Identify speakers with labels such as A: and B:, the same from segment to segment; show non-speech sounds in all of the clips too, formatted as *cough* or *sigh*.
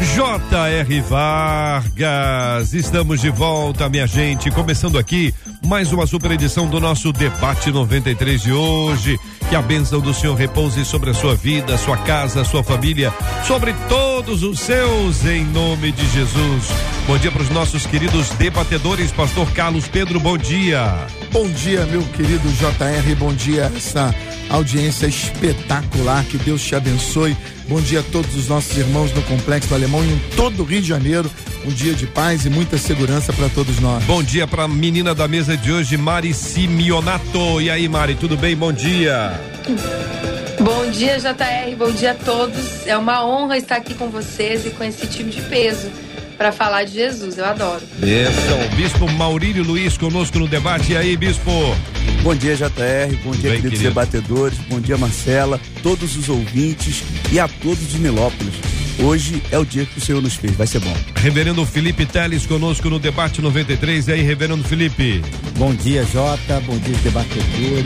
A: J.R. Vargas. Estamos de volta, minha gente. Começando aqui mais uma super edição do nosso Debate 93 de hoje. Que a bênção do Senhor repouse sobre a sua vida, sua casa, sua família, sobre todos os seus, em nome de Jesus. Bom dia para os nossos queridos debatedores, Pastor Carlos Pedro, bom dia.
B: Bom dia, meu querido JR, bom dia essa audiência espetacular, que Deus te abençoe. Bom dia a todos os nossos irmãos no Complexo do Alemão e em todo o Rio de Janeiro. Um dia de paz e muita segurança para todos nós.
A: Bom dia para a menina da mesa de hoje, Mari Simionato. E aí, Mari, tudo bem? Bom dia.
C: Bom dia, JR. Bom dia a todos. É uma honra estar aqui com vocês e com esse time de peso para falar de Jesus. Eu adoro.
A: Bênção. Bispo Maurílio Luiz conosco no debate. E aí, Bispo?
D: Bom dia, JR. Bom dia,
A: Bem,
D: queridos
A: querido.
D: debatedores. Bom dia, Marcela, todos os ouvintes e a todos de Nilópolis. Hoje é o dia que o Senhor nos fez. Vai ser bom.
A: Reverendo Felipe Teles conosco no debate 93. E aí, Reverendo Felipe?
E: Bom dia, Jota. Bom dia, debatedores.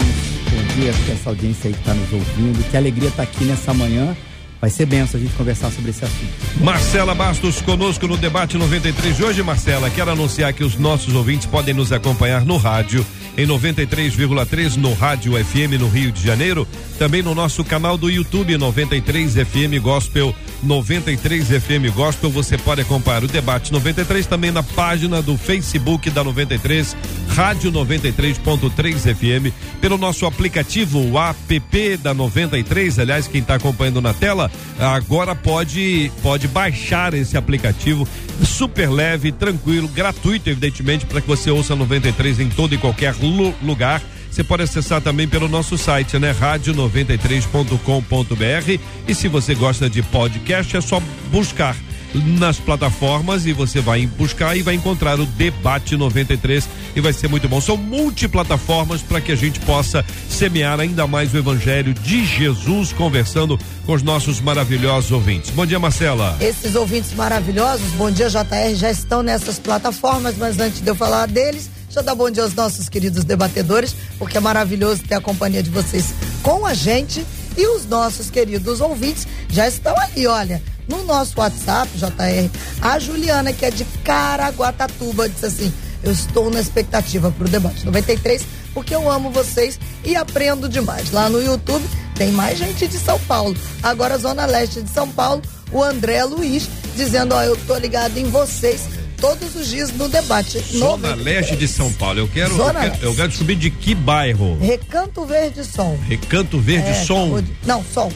E: Bom dia para essa audiência aí que está nos ouvindo. Que alegria estar aqui nessa manhã. Vai ser benção a gente conversar sobre esse assunto.
A: Marcela Bastos conosco no debate 93 de hoje, Marcela. Quero anunciar que os nossos ouvintes podem nos acompanhar no rádio em 93,3 no Rádio FM no Rio de Janeiro, também no nosso canal do YouTube 93 FM Gospel 93 FM Gospel. Você pode acompanhar o debate 93 também na página do Facebook da 93 Rádio 93.3 FM pelo nosso aplicativo o app da 93. Aliás, quem está acompanhando na tela agora pode pode baixar esse aplicativo super leve, tranquilo, gratuito, evidentemente, para que você ouça 93 em todo e qualquer lu- lugar. Você pode acessar também pelo nosso site, né? rádio93.com.br. E se você gosta de podcast, é só buscar nas plataformas e você vai buscar e vai encontrar o Debate 93 e vai ser muito bom. São multiplataformas para que a gente possa semear ainda mais o evangelho de Jesus conversando com os nossos maravilhosos ouvintes. Bom dia, Marcela.
F: Esses ouvintes maravilhosos, bom dia JR, já estão nessas plataformas, mas antes de eu falar deles, deixa eu dar bom dia aos nossos queridos debatedores, porque é maravilhoso ter a companhia de vocês com a gente e os nossos queridos ouvintes já estão ali, olha, no nosso WhatsApp, JR, a Juliana, que é de Caraguatatuba, disse assim: Eu estou na expectativa para o debate 93, porque eu amo vocês e aprendo demais. Lá no YouTube tem mais gente de São Paulo. Agora, Zona Leste de São Paulo, o André Luiz, dizendo: Ó, eu tô ligado em vocês todos os dias no debate.
A: Zona
F: 93.
A: Leste de São Paulo. Eu quero, eu quero, eu quero descobrir de que bairro.
F: Recanto Verde Som.
A: Recanto Verde
F: É,
A: Som.
F: acabou de- Não, Som.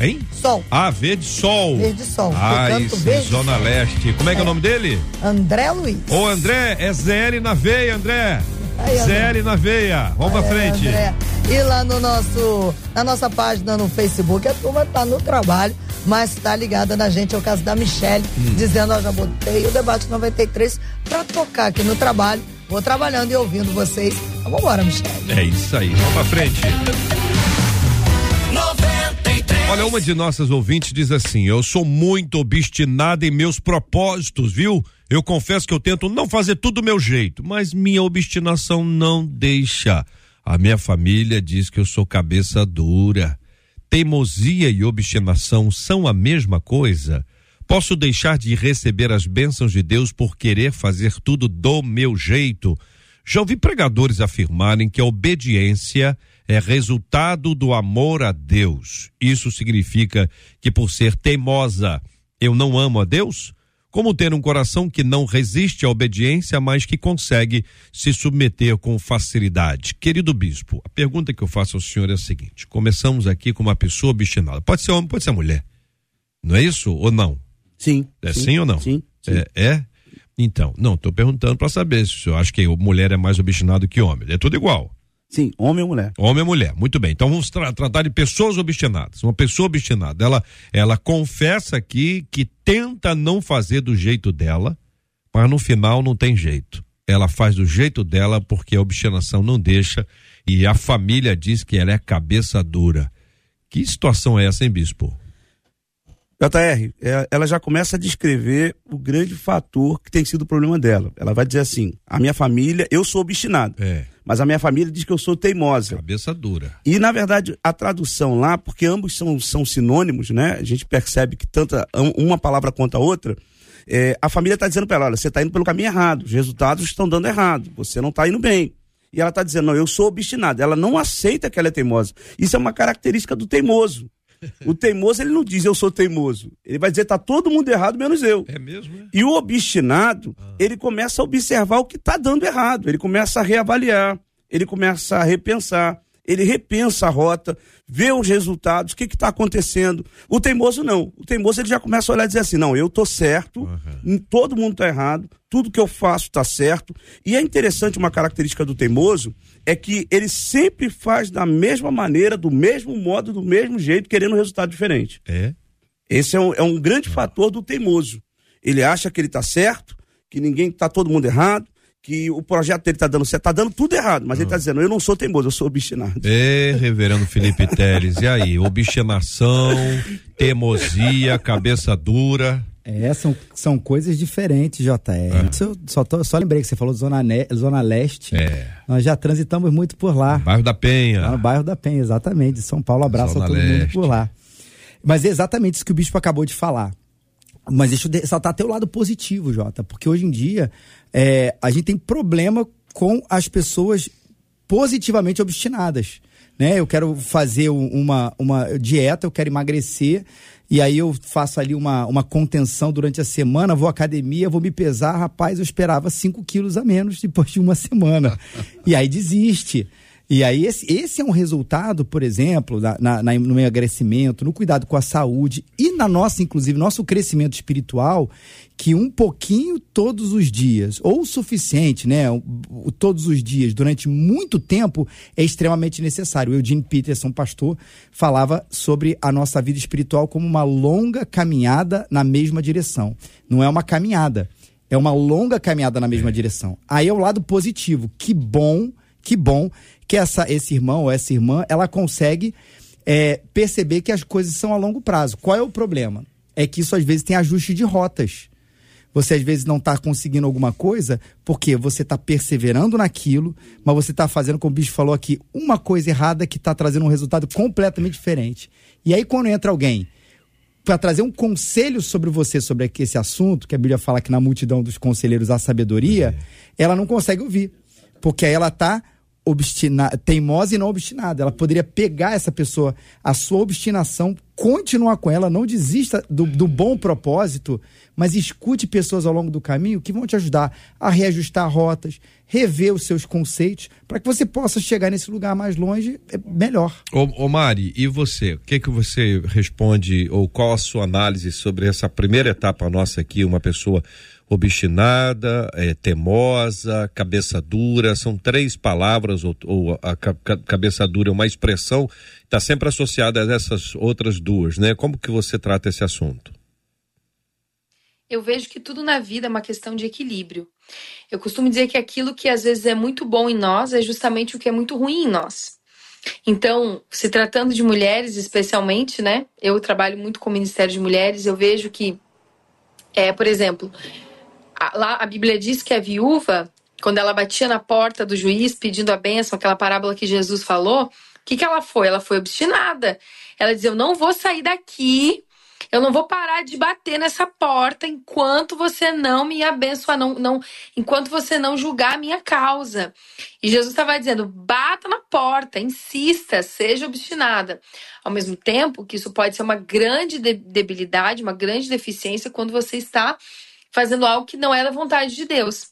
A: Hein?
F: Som.
A: Ah, Verde Sol.
F: Verde Sol.
A: Ah, isso,
F: Verde
A: Zona
F: Sol.
A: Leste. Como é que é o nome dele?
F: André Luiz.
A: Ô, André, é ZL na veia, André.
F: Aí.
A: ZL na veia. Vamos pra
F: É,
A: frente.
F: André. E lá no nosso, na nossa página no Facebook, a turma tá no trabalho, mas tá ligada na gente, é o caso da Michelle,
A: Hum.
F: dizendo, ó, já botei o debate 93 pra tocar aqui no trabalho. Vou trabalhando e ouvindo vocês. Então, vamos embora, Michelle.
A: É isso aí. Vamos pra frente. Olha, uma de nossas ouvintes diz assim: Eu sou muito obstinada em meus propósitos, viu? Eu confesso que eu tento não fazer tudo do meu jeito, mas minha obstinação não deixa. A minha família diz que eu sou cabeça dura. Teimosia e obstinação são a mesma coisa? Posso deixar de receber as bênçãos de Deus por querer fazer tudo do meu jeito? Já ouvi pregadores afirmarem que a obediência é resultado do amor a Deus. Isso significa que por ser teimosa eu não amo a Deus? Como ter um coração que não resiste à obediência, mas que consegue se submeter com facilidade? Querido bispo, a pergunta que eu faço ao senhor é a seguinte: começamos aqui com uma pessoa obstinada. Pode ser homem, pode ser mulher. Não é isso ou não?
D: Sim.
A: É sim, ou não?
D: Sim. sim.
A: É, é? Então, não, estou perguntando para saber se eu acho que mulher é mais obstinado que homem. É tudo igual.
D: Sim, homem ou mulher.
A: Homem ou mulher, muito bem. Então vamos tra- tratar de pessoas obstinadas. Uma pessoa obstinada, ela, ela confessa aqui que tenta não fazer do jeito dela, Mas no final não tem jeito. Ela faz do jeito dela porque a obstinação não deixa e a família diz que ela é cabeça dura. Que situação é essa, hein, bispo?
D: JR, é, ela já começa a descrever o grande fator que tem sido o problema dela. Ela vai dizer assim: a minha família, eu sou obstinado.
A: É.
D: Mas a minha família diz que eu sou teimosa.
A: Cabeça dura.
D: E, na verdade, a tradução lá, porque ambos são, são sinônimos, né? A gente percebe que tanto uma palavra quanto a outra, é, a família está dizendo para ela: olha, você está indo pelo caminho errado, os resultados estão dando errado, você não está indo bem. E ela está dizendo: não, eu sou obstinada. Ela não aceita que ela é teimosa. Isso é uma característica do teimoso. *laughs* O teimoso, ele não diz eu sou teimoso. Ele vai dizer tá todo mundo errado menos eu.
A: É mesmo? É?
D: E o obstinado, ah. ele começa a observar o que está dando errado. Ele começa a reavaliar. Ele começa a repensar. Ele repensa a rota, vê os resultados, o que está acontecendo. O teimoso não. O teimoso ele já começa a olhar e dizer assim: não, eu tô certo, uhum. todo mundo está errado, tudo que eu faço está certo. E é interessante uma característica do teimoso é que ele sempre faz da mesma maneira, do mesmo modo, do mesmo jeito, querendo um resultado diferente.
A: É.
D: Esse é um, é um grande ah. fator do teimoso. Ele acha que ele está certo, que ninguém está todo mundo errado, que o projeto dele está dando certo, está dando tudo errado, mas ele está ah. dizendo, eu não sou teimoso, eu sou obstinado.
A: É, reverendo Felipe Teles, e aí? Obstinação, *laughs* teimosia, cabeça dura.
E: É, são, são coisas diferentes, JR. É. Eu só, tô, só lembrei que você falou de Zona, ne, Zona Leste.
A: É.
E: Nós já transitamos muito por lá.
A: Bairro da Penha.
E: no bairro da Penha, exatamente. De São Paulo, abraço Zona a todo Leste. mundo por lá. Mas é exatamente isso que o Bispo acabou de falar. Mas deixa eu ressaltar até o lado positivo, Jota, porque hoje em dia é, a gente tem problema com as pessoas positivamente obstinadas. Né? Eu quero fazer uma, uma dieta, eu quero emagrecer, e aí eu faço ali uma, uma contenção durante a semana, vou à academia, vou me pesar, rapaz, eu esperava 5 quilos a menos depois de uma semana. *laughs* e aí desiste. E aí, esse, esse é um resultado, por exemplo, na, na, no emagrecimento, no cuidado com a saúde e na nossa, inclusive, nosso crescimento espiritual, que um pouquinho todos os dias, ou o suficiente, né? Todos os dias, durante muito tempo, é extremamente necessário. O Eugene Peterson, pastor, falava sobre a nossa vida espiritual como uma longa caminhada na mesma direção. Não é uma caminhada, é uma longa caminhada na mesma é. direção. Aí é o lado positivo. Que bom, que bom que essa, esse irmão ou essa irmã, ela consegue é, perceber que as coisas são a longo prazo. Qual é o problema? É que isso às vezes tem ajuste de rotas. Você às vezes não está conseguindo alguma coisa porque você está perseverando naquilo, mas você está fazendo, como o bicho falou aqui, uma coisa errada que está trazendo um resultado completamente diferente. E aí, quando entra alguém para trazer um conselho sobre você, sobre esse assunto, que a Bíblia fala que na multidão dos conselheiros há sabedoria, é. ela não consegue ouvir. Porque aí ela está obstinada, teimosa e não obstinada. Ela poderia pegar essa pessoa, a sua obstinação, continuar com ela, não desista do, do, bom propósito, mas escute pessoas ao longo do caminho que vão te ajudar a reajustar rotas, rever os seus conceitos, para que você possa chegar nesse lugar mais longe é melhor.
A: Ô, ô Mari, e você? O que que você responde, ou qual a sua análise sobre essa primeira etapa nossa aqui, uma pessoa obstinada, é, temosa, cabeça dura, são três palavras, ou, ou a ca, cabeça dura é uma expressão, está sempre associada a essas outras duas, né? Como que você trata esse assunto?
C: Eu vejo que tudo na vida é uma questão de equilíbrio. Eu costumo dizer que aquilo que às vezes é muito bom em nós é justamente o que é muito ruim em nós. Então, se tratando de mulheres especialmente, né? Eu trabalho muito com o Ministério de Mulheres, eu vejo que, é, por exemplo, lá a Bíblia diz que a viúva, quando ela batia na porta do juiz pedindo a bênção, aquela parábola que Jesus falou, o que, que ela foi? Ela foi obstinada. Ela dizia: Eu não vou sair daqui, eu não vou parar de bater nessa porta enquanto você não me abençoar, não, não, enquanto você não julgar a minha causa. E Jesus estava dizendo: bata na porta, insista, seja obstinada. Ao mesmo tempo que isso pode ser uma grande debilidade, uma grande deficiência quando você está fazendo algo que não é da vontade de Deus.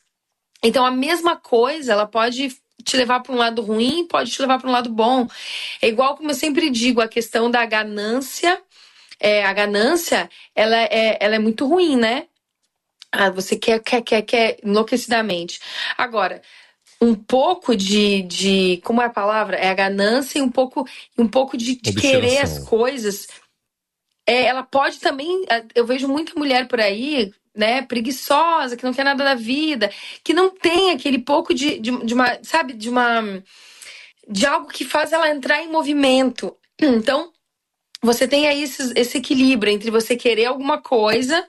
C: Então, a mesma coisa, ela pode te levar para um lado ruim, pode te levar para um lado bom. É igual como eu sempre digo, a questão da ganância. É, a ganância, ela é, ela é muito ruim, né? Ah, você quer, quer, quer, quer enlouquecidamente. Agora, um pouco de, de como é a palavra? É a ganância e um pouco, um pouco de, de querer as coisas. É, ela pode também. Eu vejo muita mulher por aí né, preguiçosa, que não quer nada da vida, que não tem aquele pouco de, de, de uma, sabe, de uma de algo que faz ela entrar em movimento. *clears throat* Então, você tem aí esse, esse equilíbrio entre você querer alguma coisa,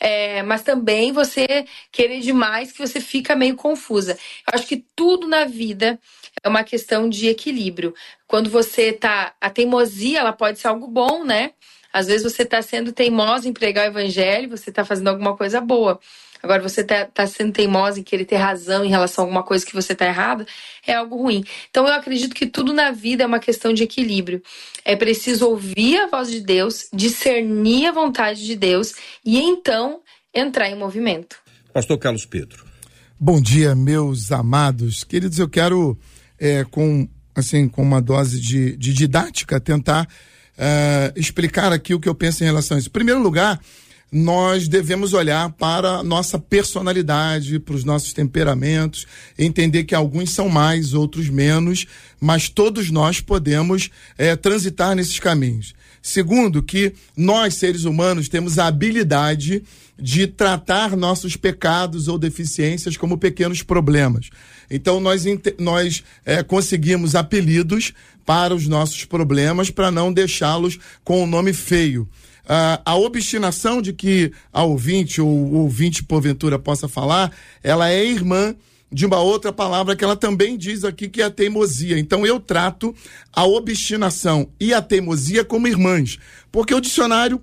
C: é, mas também você querer demais que você fica meio confusa. Eu acho que tudo na vida é uma questão de equilíbrio. Quando você tá. A teimosia, ela pode ser algo bom, né? Às vezes você está sendo teimosa em pregar o evangelho, você está fazendo alguma coisa boa. Agora, você está tá sendo teimosa em querer ter razão em relação a alguma coisa que você está errada, é algo ruim. Então, eu acredito que tudo na vida é uma questão de equilíbrio. É preciso ouvir a voz de Deus, discernir a vontade de Deus e então entrar em movimento.
A: Pastor Carlos Pedro.
B: Bom dia, meus amados. Queridos, eu quero, é, com, assim, com uma dose de, de didática, tentar uh, explicar aqui o que eu penso em relação a isso. Em primeiro lugar, nós devemos olhar para a nossa personalidade, para os nossos temperamentos, entender que alguns são mais, outros menos, mas todos nós podemos é, transitar nesses caminhos. Segundo, que nós, seres humanos, temos a habilidade de tratar nossos pecados ou deficiências como pequenos problemas. Então, nós, nós é, conseguimos apelidos para os nossos problemas para não deixá-los com o um nome feio. Uh, a obstinação de que a ouvinte ou ouvinte porventura possa falar, ela é irmã de uma outra palavra que ela também diz aqui que é a teimosia. Então eu trato a obstinação e a teimosia como irmãs, porque o dicionário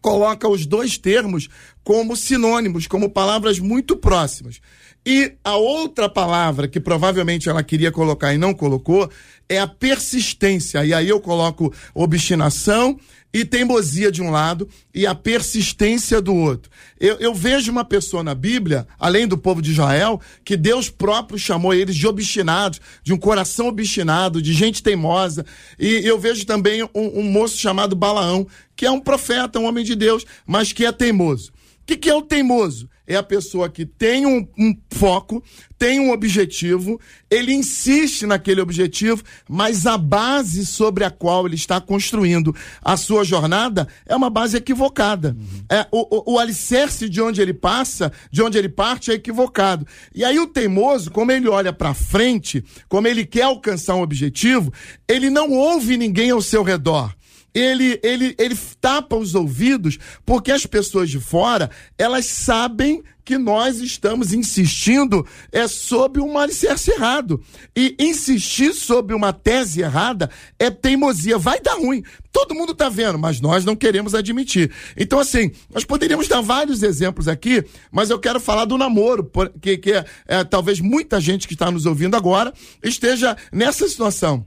B: coloca os dois termos como sinônimos, como palavras muito próximas. E a outra palavra que provavelmente ela queria colocar e não colocou é a persistência. E aí eu coloco obstinação e teimosia de um lado e a persistência do outro. Eu, eu, vejo uma pessoa na Bíblia, além do povo de Israel, que Deus próprio chamou eles de obstinados, de um coração obstinado, de gente teimosa. E eu vejo também um, um moço chamado Balaão, que é um profeta, um homem de Deus, mas que é teimoso. O que, que é o teimoso? É a pessoa que tem um, um, foco, tem um objetivo, ele insiste naquele objetivo, mas a base sobre a qual ele está construindo a sua jornada é uma base equivocada. Uhum. É, o, o, o alicerce de onde ele passa, de onde ele parte, é equivocado. E aí o teimoso, como ele olha para frente, como ele quer alcançar um objetivo, ele não ouve ninguém ao seu redor ele, ele, ele tapa os ouvidos porque as pessoas de fora, elas sabem que nós estamos insistindo é sobre um alicerce errado. E insistir sobre uma tese errada é teimosia. Vai dar ruim. Todo mundo está vendo, mas nós não queremos admitir. Então, assim, nós poderíamos dar vários exemplos aqui, mas eu quero falar do namoro, que, que é, talvez muita gente que está nos ouvindo agora esteja nessa situação.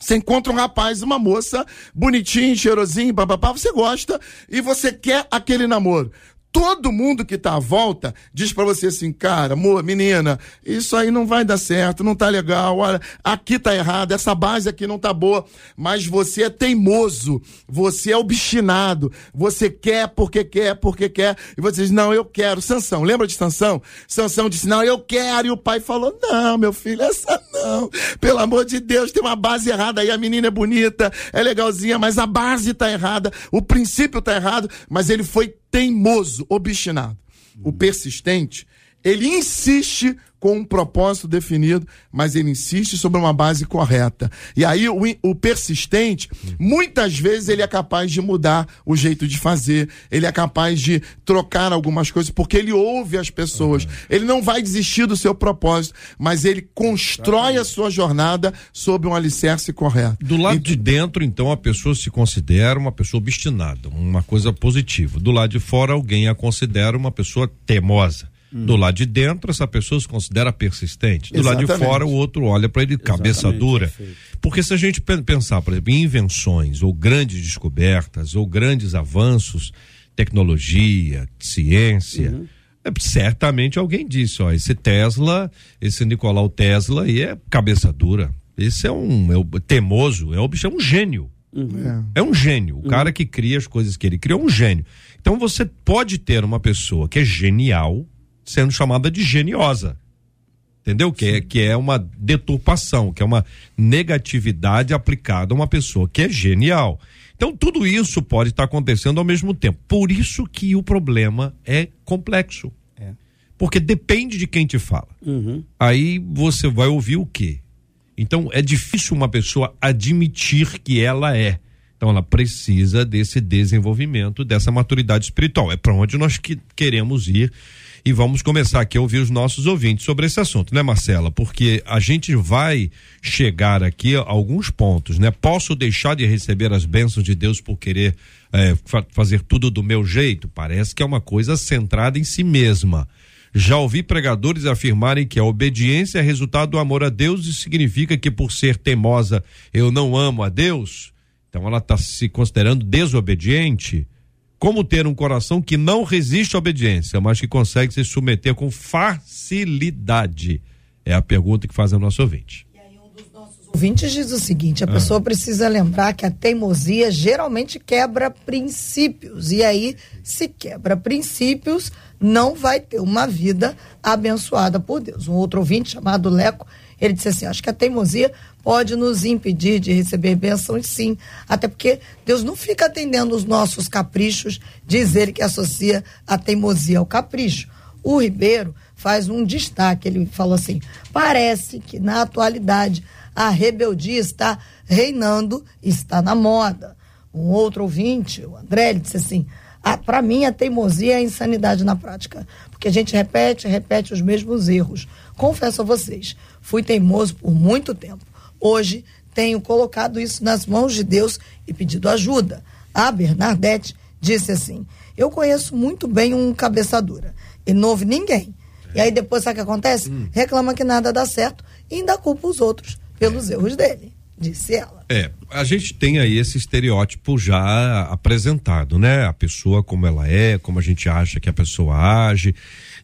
B: Você encontra um rapaz, uma moça, bonitinho, cheirosinho, papapá, você gosta e você quer aquele namoro todo mundo que está à volta diz para você assim, cara, menina, isso aí não vai dar certo, não tá legal, olha, aqui tá errado, essa base aqui não tá boa, mas você é teimoso, você é obstinado, você quer porque quer, porque quer, e você diz, não, eu quero. Sansão, lembra de Sansão? Sansão disse, não, eu quero, e o pai falou, não, meu filho, essa não, pelo amor de Deus, tem uma base errada aí, a menina é bonita, é legalzinha, mas a base tá errada, o princípio tá errado, mas ele foi teimoso, obstinado. O persistente, ele insiste com um propósito definido, mas ele insiste sobre uma base correta. E aí o, o, persistente, muitas vezes ele é capaz de mudar o jeito de fazer, ele é capaz de trocar algumas coisas, porque ele ouve as pessoas. Uhum. Ele não vai desistir do seu propósito, mas ele constrói a sua jornada sob um alicerce correto.
A: Do lado de dentro, então, a pessoa se considera uma pessoa obstinada, uma coisa positiva. Do lado de fora, alguém a considera uma pessoa teimosa. Hum. Do lado de dentro, essa pessoa se considera persistente. Do Exatamente. lado de fora, o outro olha para ele cabeça Exatamente, dura. Perfeito. Porque se a gente pensar, por exemplo, em invenções, ou grandes descobertas, ou grandes avanços, tecnologia, ciência. Uhum. É, certamente alguém disse, ó, esse Tesla, esse Nicolau Tesla aí é cabeça dura. Esse é um é temoso, é, é um gênio. Uhum. É um gênio. O uhum. cara que cria as coisas que ele criou é um gênio. Então você pode ter uma pessoa que é genial, sendo chamada de geniosa. Entendeu? Que é, que é uma deturpação, que é uma negatividade aplicada a uma pessoa que é genial. Então, tudo isso pode estar acontecendo ao mesmo tempo. Por isso que o problema é complexo. É. Porque depende de quem te fala. Uhum. Aí você vai ouvir o quê? Então, é difícil uma pessoa admitir que ela é. Então, ela precisa desse desenvolvimento, dessa maturidade espiritual. É para onde nós que queremos ir e vamos começar aqui a ouvir os nossos ouvintes sobre esse assunto, né, Marcela? Porque a gente vai chegar aqui a alguns pontos, né? Posso deixar de receber as bênçãos de Deus por querer é, fa fazer tudo do meu jeito? Parece que é uma coisa centrada em si mesma. Já ouvi pregadores afirmarem que a obediência é resultado do amor a Deus e significa que por ser teimosa eu não amo a Deus. Então ela está se considerando desobediente. Como ter um coração que não resiste à obediência, mas que consegue se submeter com facilidade? É a pergunta que faz a nosso ouvinte. E aí,
F: um dos nossos ouvintes diz o seguinte: a ah. pessoa precisa lembrar que a teimosia geralmente quebra princípios. E aí, se quebra princípios, não vai ter uma vida abençoada por Deus. Um outro ouvinte chamado Leco, ele disse assim: acho que a teimosia pode nos impedir de receber bênçãos, sim. Até porque Deus não fica atendendo os nossos caprichos, diz ele que associa a teimosia ao capricho. O Ribeiro faz um destaque, ele falou assim: parece que na atualidade a rebeldia está reinando, está na moda. Um outro ouvinte, o André, ele disse assim: ah, para mim a teimosia é a insanidade na prática, porque a gente repete, repete os mesmos erros. Confesso a vocês, fui teimoso por muito tempo Hoje tenho colocado isso nas mãos de Deus e pedido ajuda. A Bernadette disse assim: Eu conheço muito bem um cabeçadura. Ele não ouve ninguém. E aí depois sabe o que acontece? Hum. Reclama que nada dá certo e ainda culpa os outros pelos erros dele, disse ela.
A: É, a gente tem aí esse estereótipo já apresentado, né? A pessoa como ela é, como a gente acha que a pessoa age.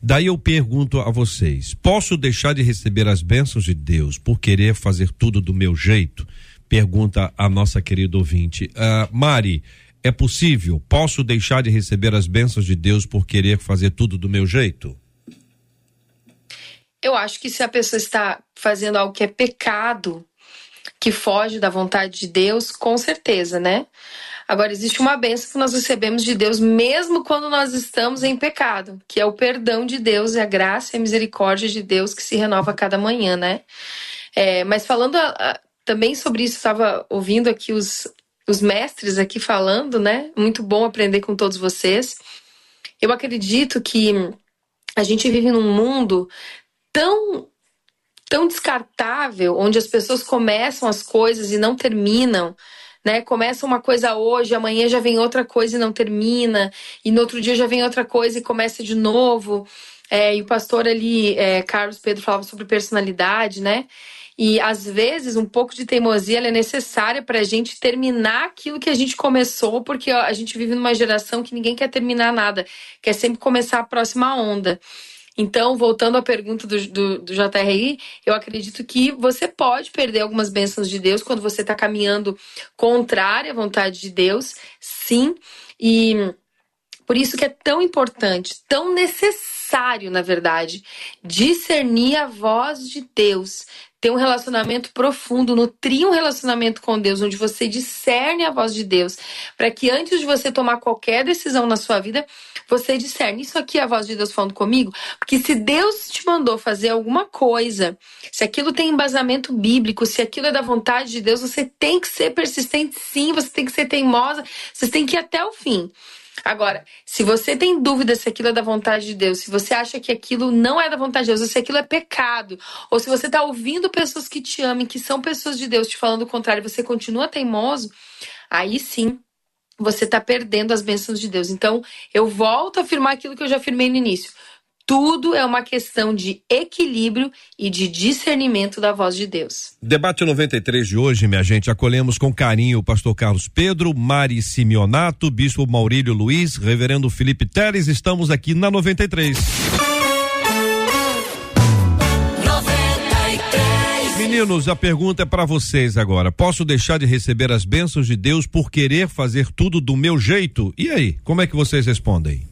A: Daí eu pergunto a vocês: posso deixar de receber as bênçãos de Deus por querer fazer tudo do meu jeito? Pergunta a nossa querida ouvinte. Uh, Mari, é possível? Posso deixar de receber as bênçãos de Deus por querer fazer tudo do meu jeito?
C: Eu acho que se a pessoa está fazendo algo que é pecado, que foge da vontade de Deus, com certeza, né? Agora, existe uma benção que nós recebemos de Deus, mesmo quando nós estamos em pecado, que é o perdão de Deus e a graça e a misericórdia de Deus que se renova a cada manhã, né? É, mas falando a, a, também sobre isso, estava ouvindo aqui os, os mestres aqui falando, né? Muito bom aprender com todos vocês. Eu acredito que a gente vive num mundo tão tão descartável, onde as pessoas começam as coisas e não terminam, né? Começa uma coisa hoje, amanhã já vem outra coisa e não termina, e no outro dia já vem outra coisa e começa de novo. É, e o pastor ali, é, Carlos Pedro, falava sobre personalidade, né? E às vezes um pouco de teimosia é necessária para a gente terminar aquilo que a gente começou, porque ó, a gente vive numa geração que ninguém quer terminar nada, quer sempre começar a próxima onda. Então, voltando à pergunta do, do, do JRI, eu acredito que você pode perder algumas bênçãos de Deus quando você está caminhando contrária à vontade de Deus, sim. E por isso que é tão importante, tão necessário, na verdade, discernir a voz de Deus, ter um relacionamento profundo, nutrir um relacionamento com Deus, onde você discerne a voz de Deus, para que antes de você tomar qualquer decisão na sua vida, você discerne, isso aqui é a voz de Deus falando comigo? Porque se Deus te mandou fazer alguma coisa, se aquilo tem embasamento bíblico, se aquilo é da vontade de Deus, você tem que ser persistente sim, você tem que ser teimosa, você tem que ir até o fim. Agora, se você tem dúvida se aquilo é da vontade de Deus, se você acha que aquilo não é da vontade de Deus, ou se aquilo é pecado, ou se você está ouvindo pessoas que te amem, que são pessoas de Deus, te falando o contrário, você continua teimoso, aí sim você está perdendo as bênçãos de Deus. Então, eu volto a afirmar aquilo que eu já afirmei no início. Tudo é uma questão de equilíbrio e de discernimento da voz de Deus.
A: Debate 93 de hoje, minha gente, acolhemos com carinho o pastor Carlos Pedro, Mari Simeonato, bispo Maurílio Luiz, reverendo Felipe Teres, estamos aqui na 93. Meninos, a pergunta é para vocês agora. Posso deixar de receber as bênçãos de Deus por querer fazer tudo do meu jeito? E aí, como é que vocês respondem?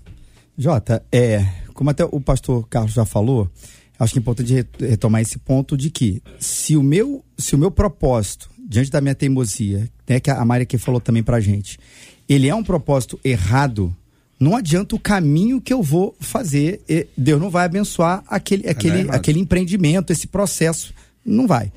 E: Jota, é, como até o pastor Carlos já falou, acho que é importante retomar esse ponto de que se o meu, se o meu propósito, diante da minha teimosia, né, que a Maria que falou também pra gente, ele é um propósito errado, não adianta o caminho que eu vou fazer. Deus não vai abençoar aquele, aquele, aquele empreendimento, esse processo. Não vai.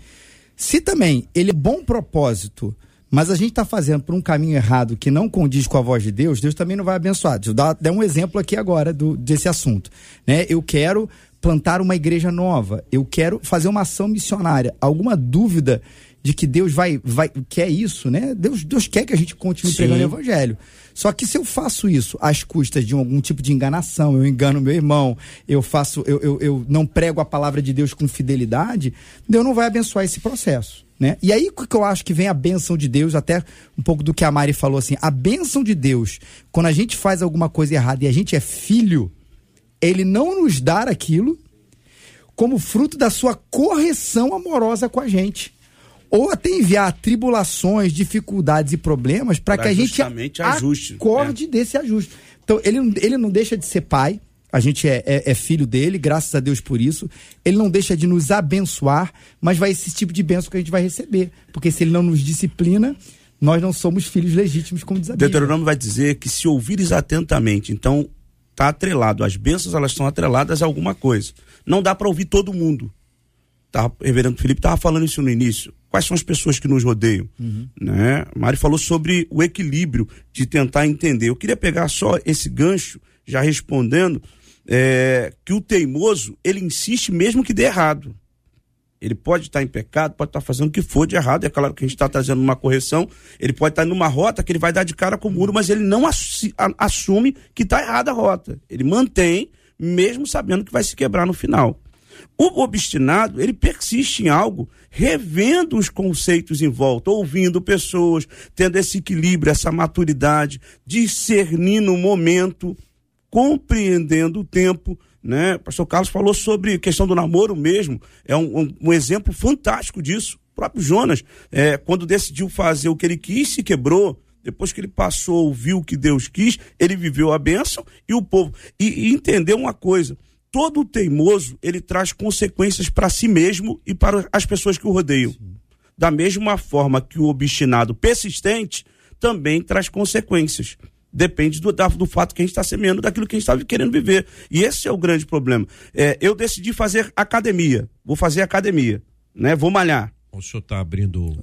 E: Se também ele é bom propósito, mas a gente está fazendo por um caminho errado que não condiz com a voz de Deus, Deus também não vai abençoar. Deixa eu dar, um exemplo aqui agora do, desse assunto. Né? Eu quero plantar uma igreja nova, eu quero fazer uma ação missionária. Alguma dúvida de que Deus vai, vai quer isso, né? Deus, Deus quer que a gente continue Sim. pregando o evangelho. Só que se eu faço isso às custas de algum tipo de enganação, eu engano meu irmão, eu faço, eu, eu, eu não prego a palavra de Deus com fidelidade, Deus não vai abençoar esse processo. Né? E aí que eu acho que vem a bênção de Deus, até um pouco do que a Mari falou assim, a bênção de Deus, quando a gente faz alguma coisa errada e a gente é filho, ele não nos dá aquilo como fruto da sua correção amorosa com a gente ou até enviar tribulações, dificuldades e problemas para que a gente
D: ajuste,
E: acorde né? desse ajuste. Então, ele, ele não deixa de ser pai, a gente é, é, é, filho dele, graças a Deus por isso. Ele não deixa de nos abençoar, mas vai esse tipo de bênção que a gente vai receber. Porque se ele não nos disciplina, nós não somos filhos legítimos, como diz a Bíblia.
D: Deuteronômio vai dizer que se ouvires atentamente, então está atrelado. As bênçãos elas estão atreladas a alguma coisa. Não dá para ouvir todo mundo. Tá, o reverendo Felipe estava falando isso no início quais são as pessoas que nos rodeiam. Uhum. Né? Mari falou sobre o equilíbrio de tentar entender. Eu queria pegar só esse gancho, já respondendo, é, que o teimoso, ele insiste mesmo que dê errado. Ele pode estar em pecado, pode estar fazendo o que for de errado. É claro que a gente está trazendo uma correção. Ele pode estar numa rota que ele vai dar de cara com o muro, mas ele não assume que está errada a rota. Ele mantém, mesmo sabendo que vai se quebrar no final. O obstinado, ele persiste em algo, revendo os conceitos em volta, ouvindo pessoas, tendo esse equilíbrio, essa maturidade, discernindo o momento, compreendendo o tempo, né? O pastor Carlos falou sobre a questão do namoro mesmo, é um, um, um exemplo fantástico disso. O próprio Jonas, é, quando decidiu fazer o que ele quis, se quebrou. Depois que ele passou, ouviu o que Deus quis, ele viveu a bênção e o povo. E, e entendeu uma coisa: todo teimoso ele traz consequências para si mesmo e para as pessoas que o rodeiam. Sim. Da mesma forma que o obstinado persistente também traz consequências. Depende do, do fato que a gente está semeando, daquilo que a gente está querendo viver. E esse é o grande problema. É, eu decidi fazer academia. Vou fazer academia. Né? Vou malhar.
A: O senhor está abrindo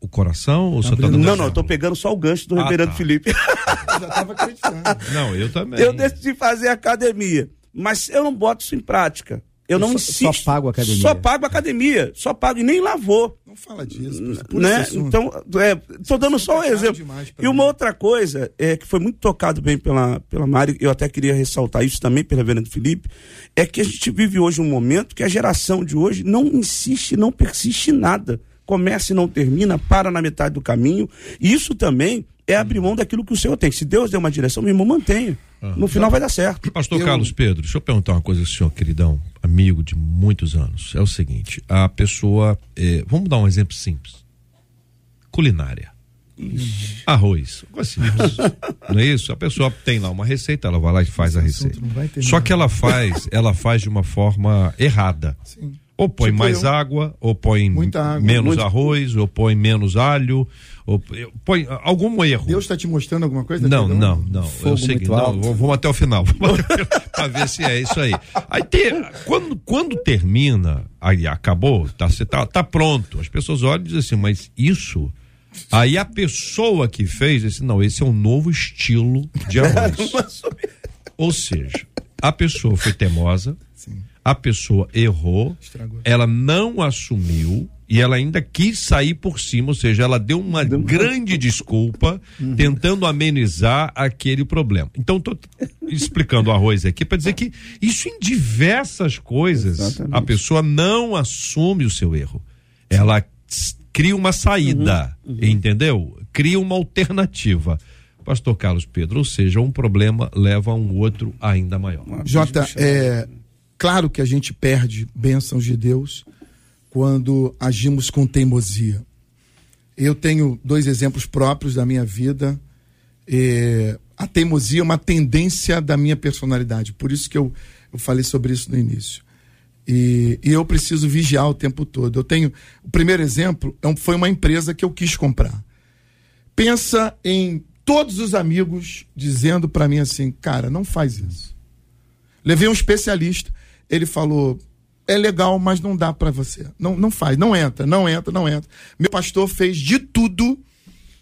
A: o coração? Ou tá tá
D: não, não, eu tô pegando só o gancho do ah, reverendo tá. Felipe. Eu
A: já estava acreditando. Não, eu também.
D: Eu decidi fazer academia mas eu não boto isso em prática. Eu não
E: só, insisto. Só pago a academia.
D: Só pago a academia. Só pago e nem lavou.
B: Não fala disso.
D: Né? Então, é, tô dando só um exemplo. E uma mim. outra coisa é, que foi muito tocado bem pela, pela Mari, eu até queria ressaltar isso também pela Reverendo Felipe, é que a gente vive hoje um momento que a geração de hoje não insiste, não persiste em nada. Começa e não termina, para na metade do caminho. E isso também é abrir mão daquilo que o Senhor tem. Se Deus deu uma direção, meu irmão, mantenha. Ah, no final vai dar certo.
A: Pastor eu... Carlos Pedro, deixa eu perguntar uma coisa ao senhor, queridão, amigo de muitos anos. É o seguinte: a pessoa. É, vamos dar um exemplo simples: culinária. Ixi. Arroz. Assim, *laughs* não é isso? A pessoa tem lá uma receita, ela vai lá e faz Esse a receita. Só que ela faz, ela faz de uma forma errada. Sim. Ou põe tipo mais eu. água, ou põe água, menos muito... arroz, ou põe menos alho, põe algum erro.
B: Deus está te mostrando alguma coisa?
A: Não, não, não. Fogo eu sei que, não, vamos até o final *laughs* para ver se é isso aí. Aí quando, quando termina, aí acabou, tá, você tá, tá pronto. As pessoas olham e dizem assim, mas isso. Aí a pessoa que fez disse, não, esse é um novo estilo de *laughs* arroz. Ou seja, a pessoa foi teimosa, Sim a pessoa errou, Estragou. ela não assumiu e ela ainda quis sair por cima, ou seja, ela deu uma deu grande desculpa uhum. tentando amenizar aquele problema. Então, estou explicando o arroz aqui para dizer que isso em diversas coisas Exatamente. a pessoa não assume o seu erro. Ela cria uma saída, uhum. Uhum. entendeu? Cria uma alternativa. Pastor Carlos Pedro, ou seja, um problema leva a um outro ainda maior.
B: Jota, é, Claro que a gente perde bênçãos de Deus quando agimos com teimosia. Eu tenho dois exemplos próprios da minha vida. É, a teimosia é uma tendência da minha personalidade, por isso que eu, eu falei sobre isso no início. E, e, eu preciso vigiar o tempo todo. Eu tenho. O primeiro exemplo é foi uma empresa que eu quis comprar. Pensa em todos os amigos dizendo para mim assim, cara, não faz isso. Levei um especialista, ele falou, é legal, mas não dá para você. Não, não faz, não entra, não entra, não entra. Meu pastor fez de tudo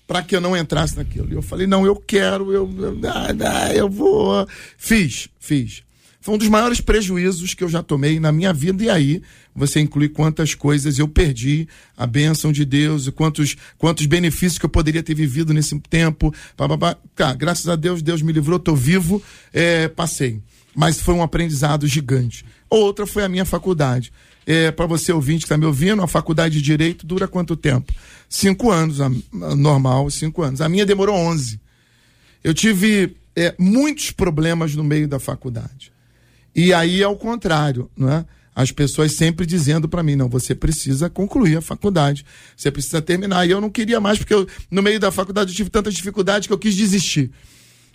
B: para que eu não entrasse naquilo. E eu falei, não, eu quero, eu, eu, ah, eu vou. Fiz, fiz. Foi um dos maiores prejuízos que eu já tomei na minha vida. E aí, você inclui quantas coisas eu perdi, a bênção de Deus, e quantos, quantos benefícios que eu poderia ter vivido nesse tempo. Pá. Cara, graças a Deus, Deus me livrou, estou vivo, é, passei. Mas foi um aprendizado gigante. Outra foi a minha faculdade. É, Para você ouvinte que está me ouvindo, a faculdade de Direito dura quanto tempo? Cinco anos, a, a normal, cinco anos. A minha demorou onze. Eu tive é, muitos problemas no meio da faculdade. E aí é o contrário, não é? As pessoas sempre dizendo para mim, não, você precisa concluir a faculdade, você precisa terminar. E eu não queria mais, porque eu, no meio da faculdade eu tive tantas dificuldades que eu quis desistir.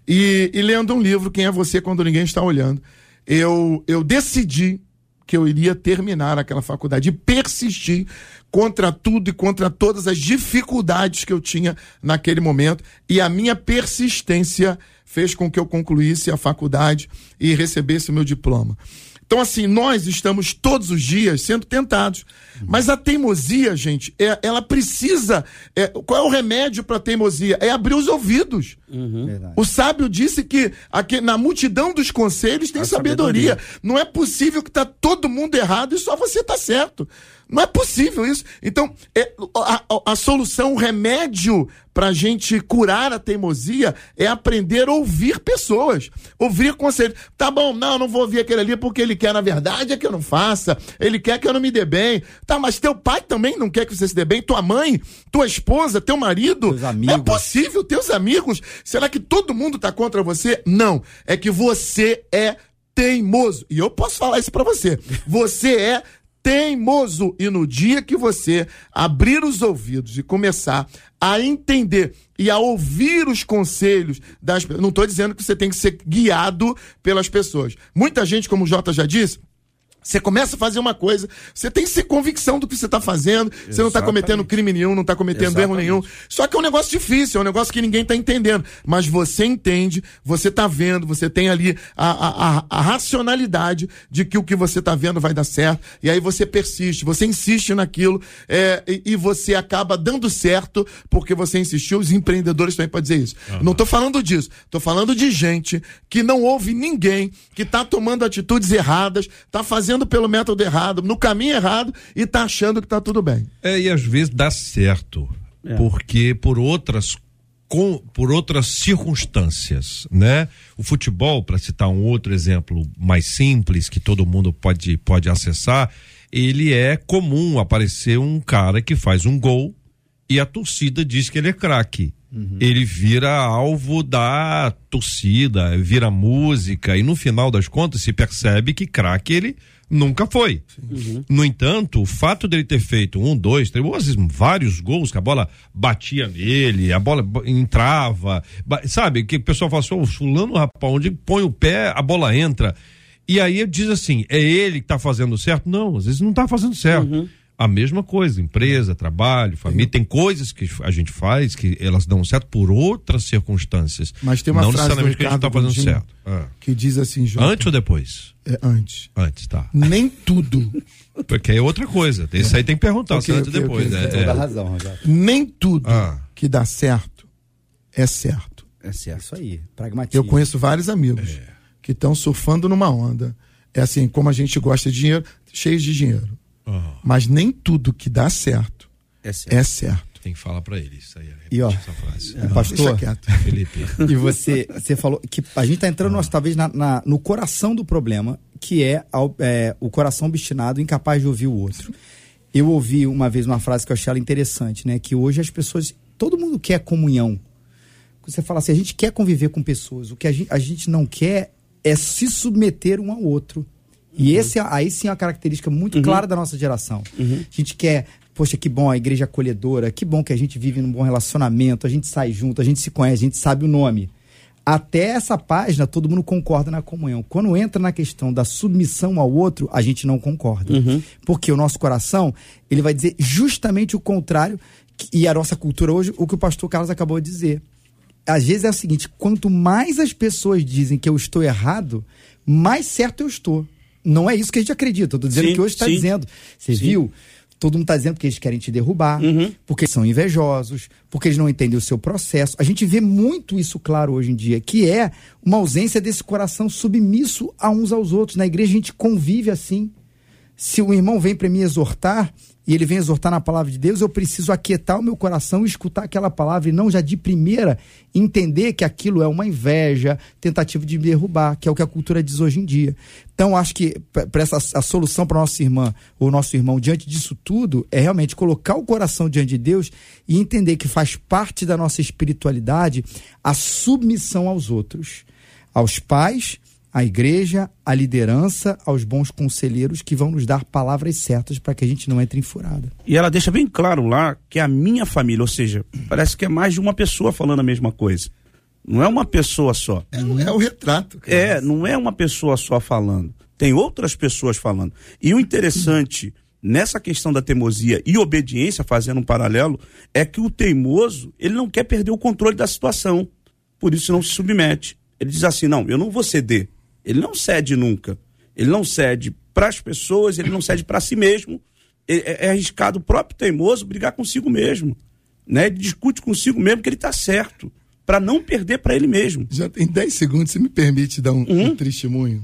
B: E, e lendo um livro, Quem é Você Quando Ninguém Está Olhando, eu, eu decidi que eu iria terminar aquela faculdade e persistir contra tudo e contra todas as dificuldades que eu tinha naquele momento. E a minha persistência fez com que eu concluísse a faculdade e recebesse o meu diploma. Então, assim, nós estamos todos os dias sendo tentados. Mas a teimosia, gente, é, ela precisa. É, qual é o remédio para a teimosia? É abrir os ouvidos. Uhum. O sábio disse que aqui, na multidão dos conselhos tem sabedoria. sabedoria. Não é possível que está todo mundo errado e só você está certo. Não é possível isso. Então, é, a, a, a solução, o remédio para a gente curar a teimosia é aprender a ouvir pessoas, ouvir conselhos. Tá bom, não, não vou ouvir aquele ali porque ele quer, na verdade, é que eu não faça. Ele quer que eu não me dê bem. Tá, mas teu pai também não quer que você se dê bem. Tua mãe, tua esposa, teu marido. Teus amigos. É possível, teus amigos. Será que todo mundo tá contra você? Não. É que você é teimoso. E eu posso falar isso para você. Você é teimoso. E no dia que você abrir os ouvidos e começar a entender e a ouvir os conselhos das pessoas, não estou dizendo que você tem que ser guiado pelas pessoas. Muita gente, como o Jota já disse, você começa a fazer uma coisa, você tem que ser convicção do que você está fazendo, Exatamente. você não está cometendo crime nenhum, não está cometendo Exatamente. erro nenhum. Só que é um negócio difícil, é um negócio que ninguém está entendendo. Mas você entende, você está vendo, você tem ali a, a, a, racionalidade de que o que você está vendo vai dar certo, e aí você persiste, você insiste naquilo, é, e, e, você acaba dando certo porque você insistiu. Os empreendedores também podem dizer isso. Uhum. Não estou falando disso, estou falando de gente que não ouve ninguém, que está tomando atitudes erradas, está fazendo fazendo pelo método errado, no caminho errado e tá achando que tá tudo bem.
A: É, e às vezes dá certo, é. porque por outras com, por outras circunstâncias, né? O futebol, para citar um outro exemplo mais simples que todo mundo pode pode acessar, ele é comum aparecer um cara que faz um gol e a torcida diz que ele é craque. Uhum. Ele vira alvo da torcida, vira música e no final das contas se percebe que craque ele Nunca foi. Uhum. No entanto, o fato dele ter feito um, dois, três, vários gols que a bola batia nele, a bola entrava, sabe? Que o pessoal fala assim: oh, Fulano, rapaz, onde põe o pé, a bola entra. E aí diz assim: é ele que está fazendo certo? Não, às vezes não está fazendo certo. Uhum a mesma coisa, empresa, trabalho, família, tem coisas que a gente faz que elas dão certo por outras circunstâncias.
B: Mas tem uma não frase necessariamente que a gente está fazendo certo. Ah. Que diz assim,
A: Jota, Antes ou depois?
B: É antes.
A: Antes, tá.
B: Nem tudo. *laughs*
A: Porque é outra coisa. Isso aí tem que perguntar okay, se antes ou depois. Okay,
E: é, é. razão, Roger.
B: Nem tudo ah. que dá certo é certo.
E: É certo. Isso aí, pragmatismo.
B: Eu conheço vários amigos é. que estão surfando numa onda. É assim, como a gente gosta de dinheiro, cheios de dinheiro Uhum. Mas nem tudo que dá certo é certo. É certo.
A: Tem que falar para eles isso aí.
E: E ó, é, pastor, Felipe. *laughs* e você, você falou que a gente está entrando, nós, talvez, na, na, no coração do problema, que é, é, o coração obstinado, incapaz de ouvir o outro. Eu ouvi uma vez uma frase que eu achei ela interessante, né? Que hoje as pessoas, todo mundo quer comunhão. Você fala assim, a gente quer conviver com pessoas, o que a gente, a gente não quer é se submeter um ao outro. E uhum. esse, aí sim é uma característica muito uhum. clara da nossa geração. Uhum. A gente quer, poxa, que bom a igreja acolhedora, que bom que a gente vive num bom relacionamento, a gente sai junto, a gente se conhece, a gente sabe o nome. Até essa página, todo mundo concorda na comunhão. Quando entra na questão da submissão ao outro, a gente não concorda. Uhum. Porque o nosso coração, ele vai dizer justamente o contrário, e a nossa cultura hoje, o que o pastor Carlos acabou de dizer. Às vezes é o seguinte: quanto mais as pessoas dizem que eu estou errado, mais certo eu estou. Não é isso que a gente acredita. Eu estou dizendo sim, que hoje está dizendo. Você sim. viu? Todo mundo está dizendo que eles querem te derrubar, uhum. porque são invejosos, porque eles não entendem o seu processo. A gente vê muito isso claro hoje em dia, que é uma ausência desse coração submisso a uns aos outros. Na igreja a gente convive assim. Se o irmão vem para me exortar, e ele vem exortar na palavra de Deus, eu preciso aquietar o meu coração e escutar aquela palavra e não já de primeira entender que aquilo é uma inveja, tentativa de me derrubar, que é o que a cultura diz hoje em dia. Então, acho que para essa a solução para nossa irmã ou nosso irmão diante disso tudo é realmente colocar o coração diante de Deus e entender que faz parte da nossa espiritualidade a submissão aos outros, aos pais, à igreja, à liderança, aos bons conselheiros que vão nos dar palavras certas para que a gente não entre em furada.
D: E ela deixa bem claro lá que é a minha família, ou seja, parece que é mais de uma pessoa falando a mesma coisa. Não é uma pessoa só.
B: É, é o retrato.
D: Cara. É, não é uma pessoa só falando. Tem outras pessoas falando. E o interessante nessa questão da teimosia e obediência, fazendo um paralelo, é que o teimoso, ele não quer perder o controle da situação. Por isso não se submete. Ele diz assim: não, eu não vou ceder. Ele não cede nunca. Ele não cede para as pessoas, ele não cede para si mesmo. É, é, arriscado o próprio teimoso brigar consigo mesmo. Né? Ele discute consigo mesmo que ele está certo, para não perder para ele mesmo.
B: Já tem 10 segundos, você me permite dar um, uhum. um testemunho?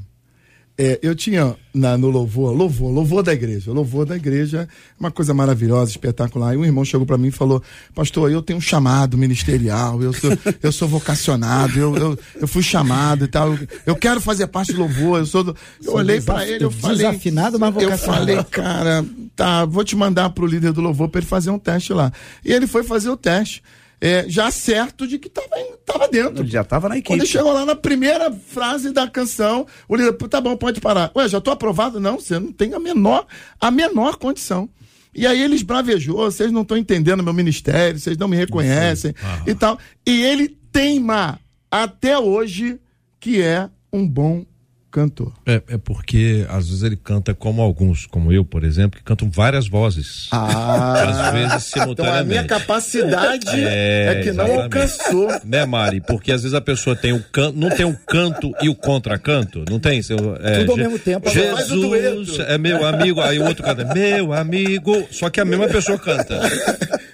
B: É, eu tinha na, no louvor, louvor, louvor da igreja, louvor da igreja, uma coisa maravilhosa, espetacular. E um irmão chegou para mim e falou: Pastor, eu tenho um chamado ministerial, eu sou, eu sou vocacionado, eu, eu, eu fui chamado e tal, eu, eu quero fazer parte do louvor. Eu, sou do... eu olhei para ele, eu falei.
E: Desafinado, mas vocacionado.
B: Eu falei, cara, tá, vou te mandar pro líder do louvor para ele fazer um teste lá. E ele foi fazer o teste é, já certo de que estava tava dentro.
D: Ele já estava na equipe.
B: Quando ele chegou lá na primeira frase da canção, o líder, tá bom, pode parar. Ué, já estou aprovado? Não, você não tem a menor, a menor condição. E aí eles bravejou, vocês não estão entendendo meu ministério, vocês não me reconhecem e tal. E ele teima até hoje que é um bom cantor.
A: É, é porque às vezes ele canta como alguns, como eu, por exemplo, que cantam várias vozes.
B: Ah, às vezes simultaneamente. Então a minha capacidade é, é que não alcançou.
A: Né, Mari? Porque às vezes a pessoa tem o canto, não tem o canto e o contracanto, não tem? Seu,
E: é, Tudo ao mesmo tempo.
A: Jesus é meu amigo, aí o outro canta, meu amigo, só que a mesma pessoa canta.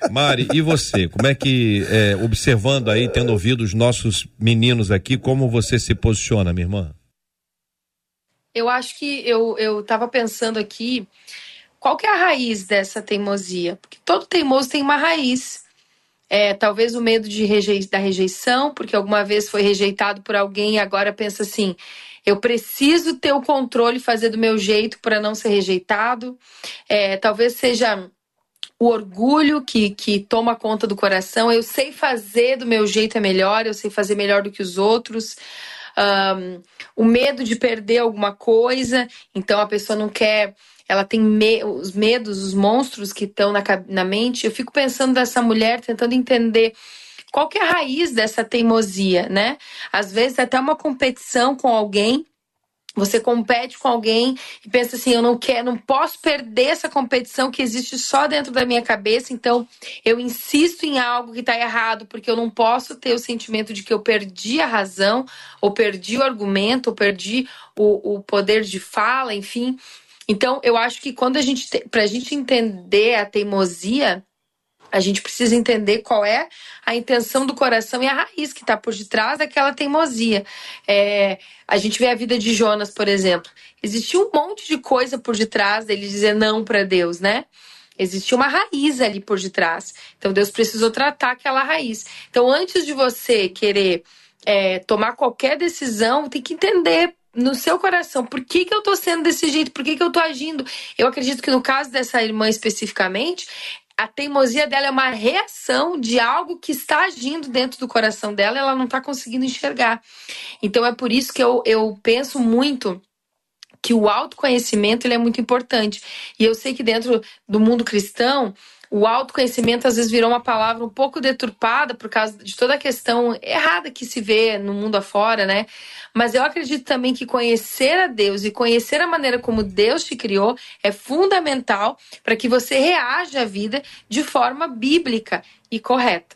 A: Mari, e você? Como é que, é, observando aí, tendo ouvido os nossos meninos aqui, como você se posiciona, minha irmã?
C: Eu acho que eu, eu tava pensando aqui, qual que é a raiz dessa teimosia? Porque todo teimoso tem uma raiz. É, talvez o medo de rejei da rejeição, porque alguma vez foi rejeitado por alguém e agora pensa assim: eu preciso ter o controle, fazer do meu jeito para não ser rejeitado. É, talvez seja o orgulho que, que toma conta do coração. Eu sei fazer do meu jeito é melhor, eu sei fazer melhor do que os outros um, o medo de perder alguma coisa, então a pessoa não quer ela tem me os medos, os monstros que estão na, na mente. Eu fico pensando dessa mulher, tentando entender qual que é a raiz dessa teimosia, né? Às vezes até uma competição com alguém você compete com alguém e pensa assim, eu não quero, não posso perder essa competição que existe só dentro da minha cabeça, então eu insisto em algo que está errado, porque eu não posso ter o sentimento de que eu perdi a razão, ou perdi o argumento, ou perdi o, o poder de fala, enfim. Então, eu acho que quando a gente, para a gente entender a teimosia, a gente precisa entender qual é a intenção do coração e a raiz que está por detrás daquela teimosia. É, a gente vê a vida de Jonas, por exemplo. Existia um monte de coisa por detrás dele dizer não para Deus, né? Existia uma raiz ali por detrás. Então Deus precisou tratar aquela raiz. Então, antes de você querer é, tomar qualquer decisão, tem que entender no seu coração, por que, que eu tô sendo desse jeito, por que, que eu tô agindo. Eu acredito que no caso dessa irmã especificamente, a teimosia dela é uma reação de algo que está agindo dentro do coração dela ela não está conseguindo enxergar. Então é por isso que eu, eu penso muito que o autoconhecimento ele é muito importante. E eu sei que dentro do mundo cristão, o autoconhecimento às vezes virou uma palavra um pouco deturpada por causa de toda a questão errada que se vê no mundo afora, né? Mas eu acredito também que conhecer a Deus e conhecer a maneira como Deus te criou é fundamental para que você reaja à vida de forma bíblica e correta.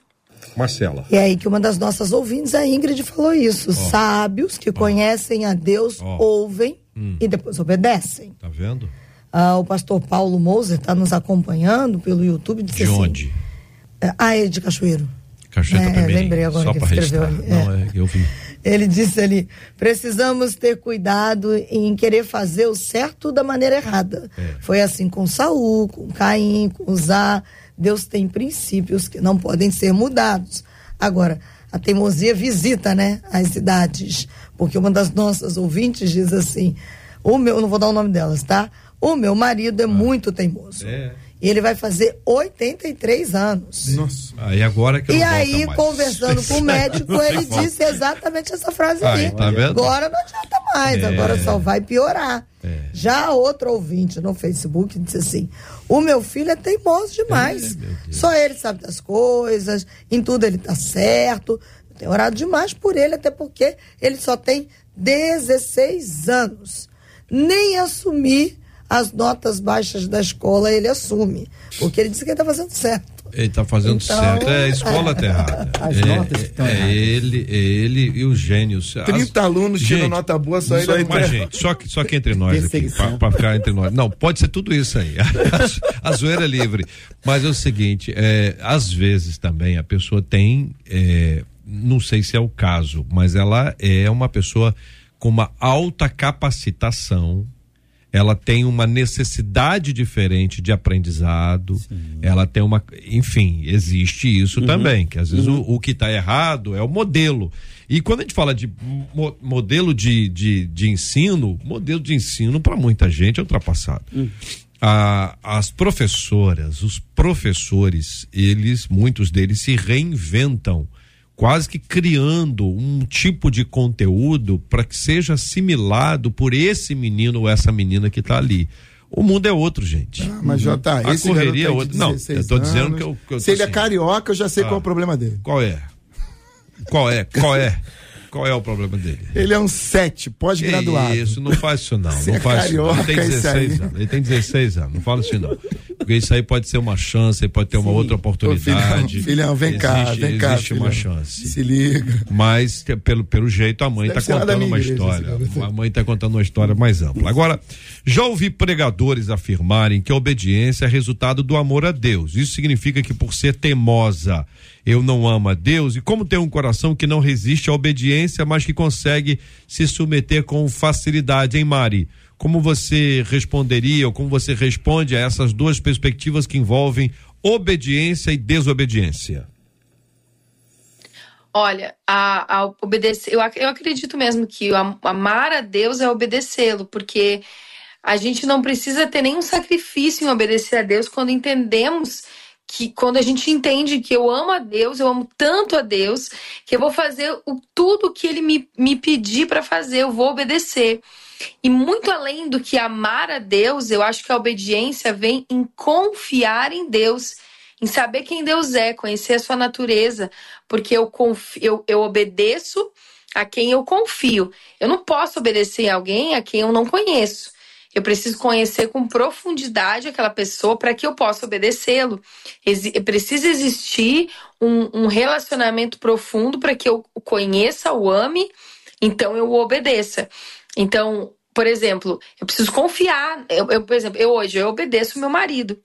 A: Marcela.
F: E é aí que uma das nossas ouvintes, a Ingrid, falou isso. Oh. Sábios que oh. conhecem a Deus oh. ouvem hum. e depois obedecem.
A: Tá vendo?
F: Ah, o pastor Paulo Moser está nos acompanhando pelo YouTube.
A: De assim, onde?
F: Ah, é de Cachoeiro.
A: Cachoeiro é, também.
F: Lembrei agora Só que ele escreveu ali.
A: Não, é. é, eu vi.
F: Ele disse ali: precisamos ter cuidado em querer fazer o certo da maneira errada. É. Foi assim com Saul, com Caim, com Zá. Deus tem princípios que não podem ser mudados. Agora, a teimosia visita, né, as cidades, porque uma das nossas ouvintes diz assim: o meu, não vou dar o nome delas, tá? O meu marido é ah. muito teimoso. É. E ele vai fazer 83 anos.
A: Nossa. Aí agora que
F: E aí, mais. conversando com o médico, *laughs* ele disse exatamente essa frase aí.
A: Tá
F: agora não adianta mais, é. agora só vai piorar. É. Já outro ouvinte no Facebook disse assim: o meu filho é teimoso demais. É, só ele sabe das coisas, em tudo ele tá certo. Eu tenho orado demais por ele, até porque ele só tem 16 anos. Nem assumir as notas baixas da escola ele assume, porque ele disse que ele está fazendo certo.
A: Ele está fazendo então, certo. É, a escola está errada. *laughs* As é, notas estão é, é ele, é ele e os gênios.
B: 30 As, alunos tiram nota boa, só ele.
A: Mas, gente, só que, só que entre nós aqui, para ficar entre nós. Não, pode ser tudo isso aí. *laughs* A, a zoeira é livre. Mas é o seguinte, é, às vezes também a pessoa tem, é, não sei se é o caso, mas ela é uma pessoa com uma alta capacitação ela tem uma necessidade diferente de aprendizado, Sim. ela tem uma. Enfim, existe isso uhum. também, que às vezes uhum. o, o, que está errado é o modelo. E quando a gente fala de mo, modelo de, de, de, ensino, modelo de ensino para muita gente é ultrapassado. Uhum. Ah, as professoras, os professores, eles, muitos deles se reinventam quase que criando um tipo de conteúdo para que seja assimilado por esse menino ou essa menina que está ali. O mundo é outro, gente.
B: Ah, mas já tá.
A: A correria é outra. Não, eu tô dizendo que eu. Que eu
B: Se ele é assim, é carioca, eu já sei ah, qual é o problema dele.
A: Qual é? Qual é? Qual é? Qual é o problema dele?
B: Ele é um 7, pós-graduado.
A: Isso, não faz isso não. Você não é faz carioca, isso. Ele tem 16 anos. Ele tem 16 anos. Não fala isso não. Porque isso aí pode ser uma chance, pode ter uma Sim. outra oportunidade.
B: Ô, filhão, filhão, vem existe, cá, vem cá.
A: Existe uma chance.
B: Se liga.
A: Mas, pelo, pelo jeito, a mãe está contando uma igreja, história. A mãe está contando uma história mais ampla. Agora, já ouvi pregadores afirmarem que a obediência é resultado do amor a Deus. Isso significa que por ser teimosa, eu não amo a Deus? E como ter um coração que não resiste à obediência, mas que consegue se submeter com facilidade, hein, Mari? Como você responderia ou como você responde a essas duas perspectivas que envolvem obediência e desobediência?
C: Olha, a, a obedecer, eu, eu acredito mesmo que amar a Deus é obedecê-lo, porque a gente não precisa ter nenhum sacrifício em obedecer a Deus quando entendemos que quando a gente entende que eu amo a Deus, eu amo tanto a Deus, que eu vou fazer o, tudo que Ele me, me pedir para fazer, eu vou obedecer. E muito além do que amar a Deus, eu acho que a obediência vem em confiar em Deus, em saber quem Deus é, conhecer a sua natureza, porque eu, confio, eu, eu obedeço a quem eu confio. Eu não posso obedecer a alguém a quem eu não conheço. Eu preciso conhecer com profundidade aquela pessoa para que eu possa obedecê-lo. Precisa existir um, um relacionamento profundo para que eu o conheça, o ame, então eu o obedeça. Então, por exemplo, eu preciso confiar. Eu, eu, por exemplo, eu hoje eu obedeço meu marido.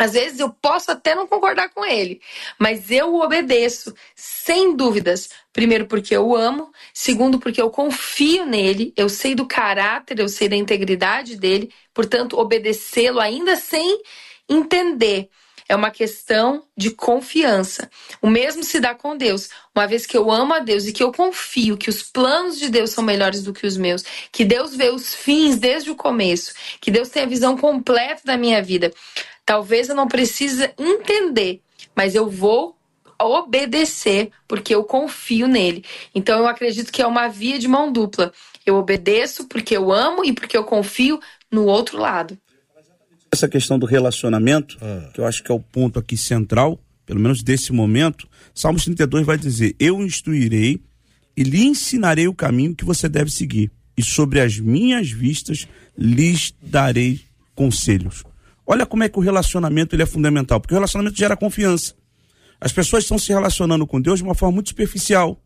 C: Às vezes eu posso até não concordar com ele, mas eu o obedeço, sem dúvidas. Primeiro, porque eu amo. Segundo, porque eu confio nele. Eu sei do caráter, eu sei da integridade dele. Portanto, obedecê-lo ainda sem entender. É uma questão de confiança. O mesmo se dá com Deus. Uma vez que eu amo a Deus e que eu confio que os planos de Deus são melhores do que os meus, que Deus vê os fins desde o começo, que Deus tem a visão completa da minha vida. Talvez eu não precise entender, mas eu vou obedecer porque eu confio nele. Então eu acredito que é uma via de mão dupla. Eu obedeço porque eu amo e porque eu confio no outro lado.
D: essa questão do relacionamento, ah. que eu acho que é o ponto aqui central, pelo menos desse momento, Salmos 32 vai dizer: Eu instruirei e lhe ensinarei o caminho que você deve seguir, e sobre as minhas vistas lhes darei conselhos. Olha como é que o relacionamento ele é fundamental, porque o relacionamento gera confiança. As pessoas estão se relacionando com Deus de uma forma muito superficial,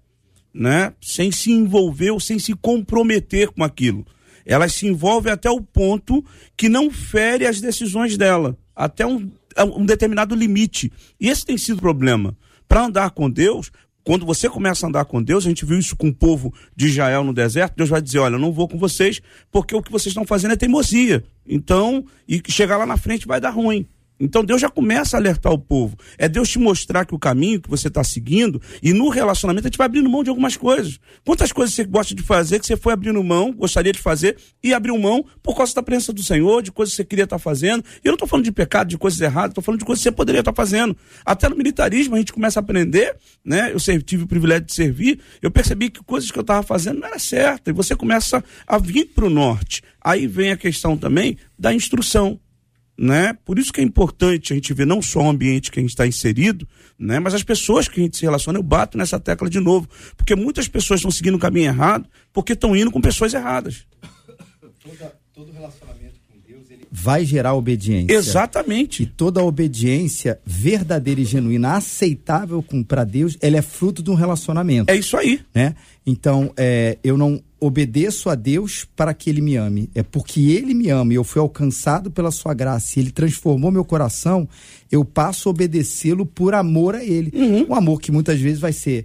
D: né? Sem se envolver ou sem se comprometer com aquilo. Elas se envolvem até o ponto que não fere as decisões dela, até um, um determinado limite. E esse tem sido o problema. Para andar com Deus, quando você começa a andar com Deus, a gente viu isso com o povo de Israel no deserto, Deus vai dizer: Olha, não vou com vocês, porque o que vocês estão fazendo é teimosia. Então, e chegar lá na frente vai dar ruim. Então Deus já começa a alertar o povo. É Deus te mostrar que o caminho que você está seguindo, e no relacionamento a gente vai abrindo mão de algumas coisas. Quantas coisas você gosta de fazer que você foi abrindo mão, gostaria de fazer, e abriu mão por causa da presença do Senhor, de coisas que você queria estar tá fazendo. E eu não estou falando de pecado, de coisas erradas, estou falando de coisas que você poderia estar tá fazendo. Até no militarismo a gente começa a aprender, né? Eu tive o privilégio de servir, eu percebi que coisas que eu estava fazendo não era certa, e você começa a vir para o norte. Aí vem a questão também da instrução né? Por isso que é importante a gente ver não só o ambiente que a gente está inserido, né? Mas as pessoas que a gente se relaciona. Eu bato nessa tecla de novo, porque muitas pessoas estão seguindo o caminho errado porque estão indo com pessoas erradas.
E: Toda, todo relacionamento vai gerar obediência.
D: Exatamente.
E: E toda obediência verdadeira e genuína, aceitável para Deus, ela é fruto de um relacionamento.
D: É isso aí.
E: Né? Então, é, eu não obedeço a Deus para que Ele me ame. É porque Ele me ama e eu fui alcançado pela Sua graça e Ele transformou meu coração, eu passo a obedecê-lo por amor a Ele. Uhum. Um amor que muitas vezes vai ser.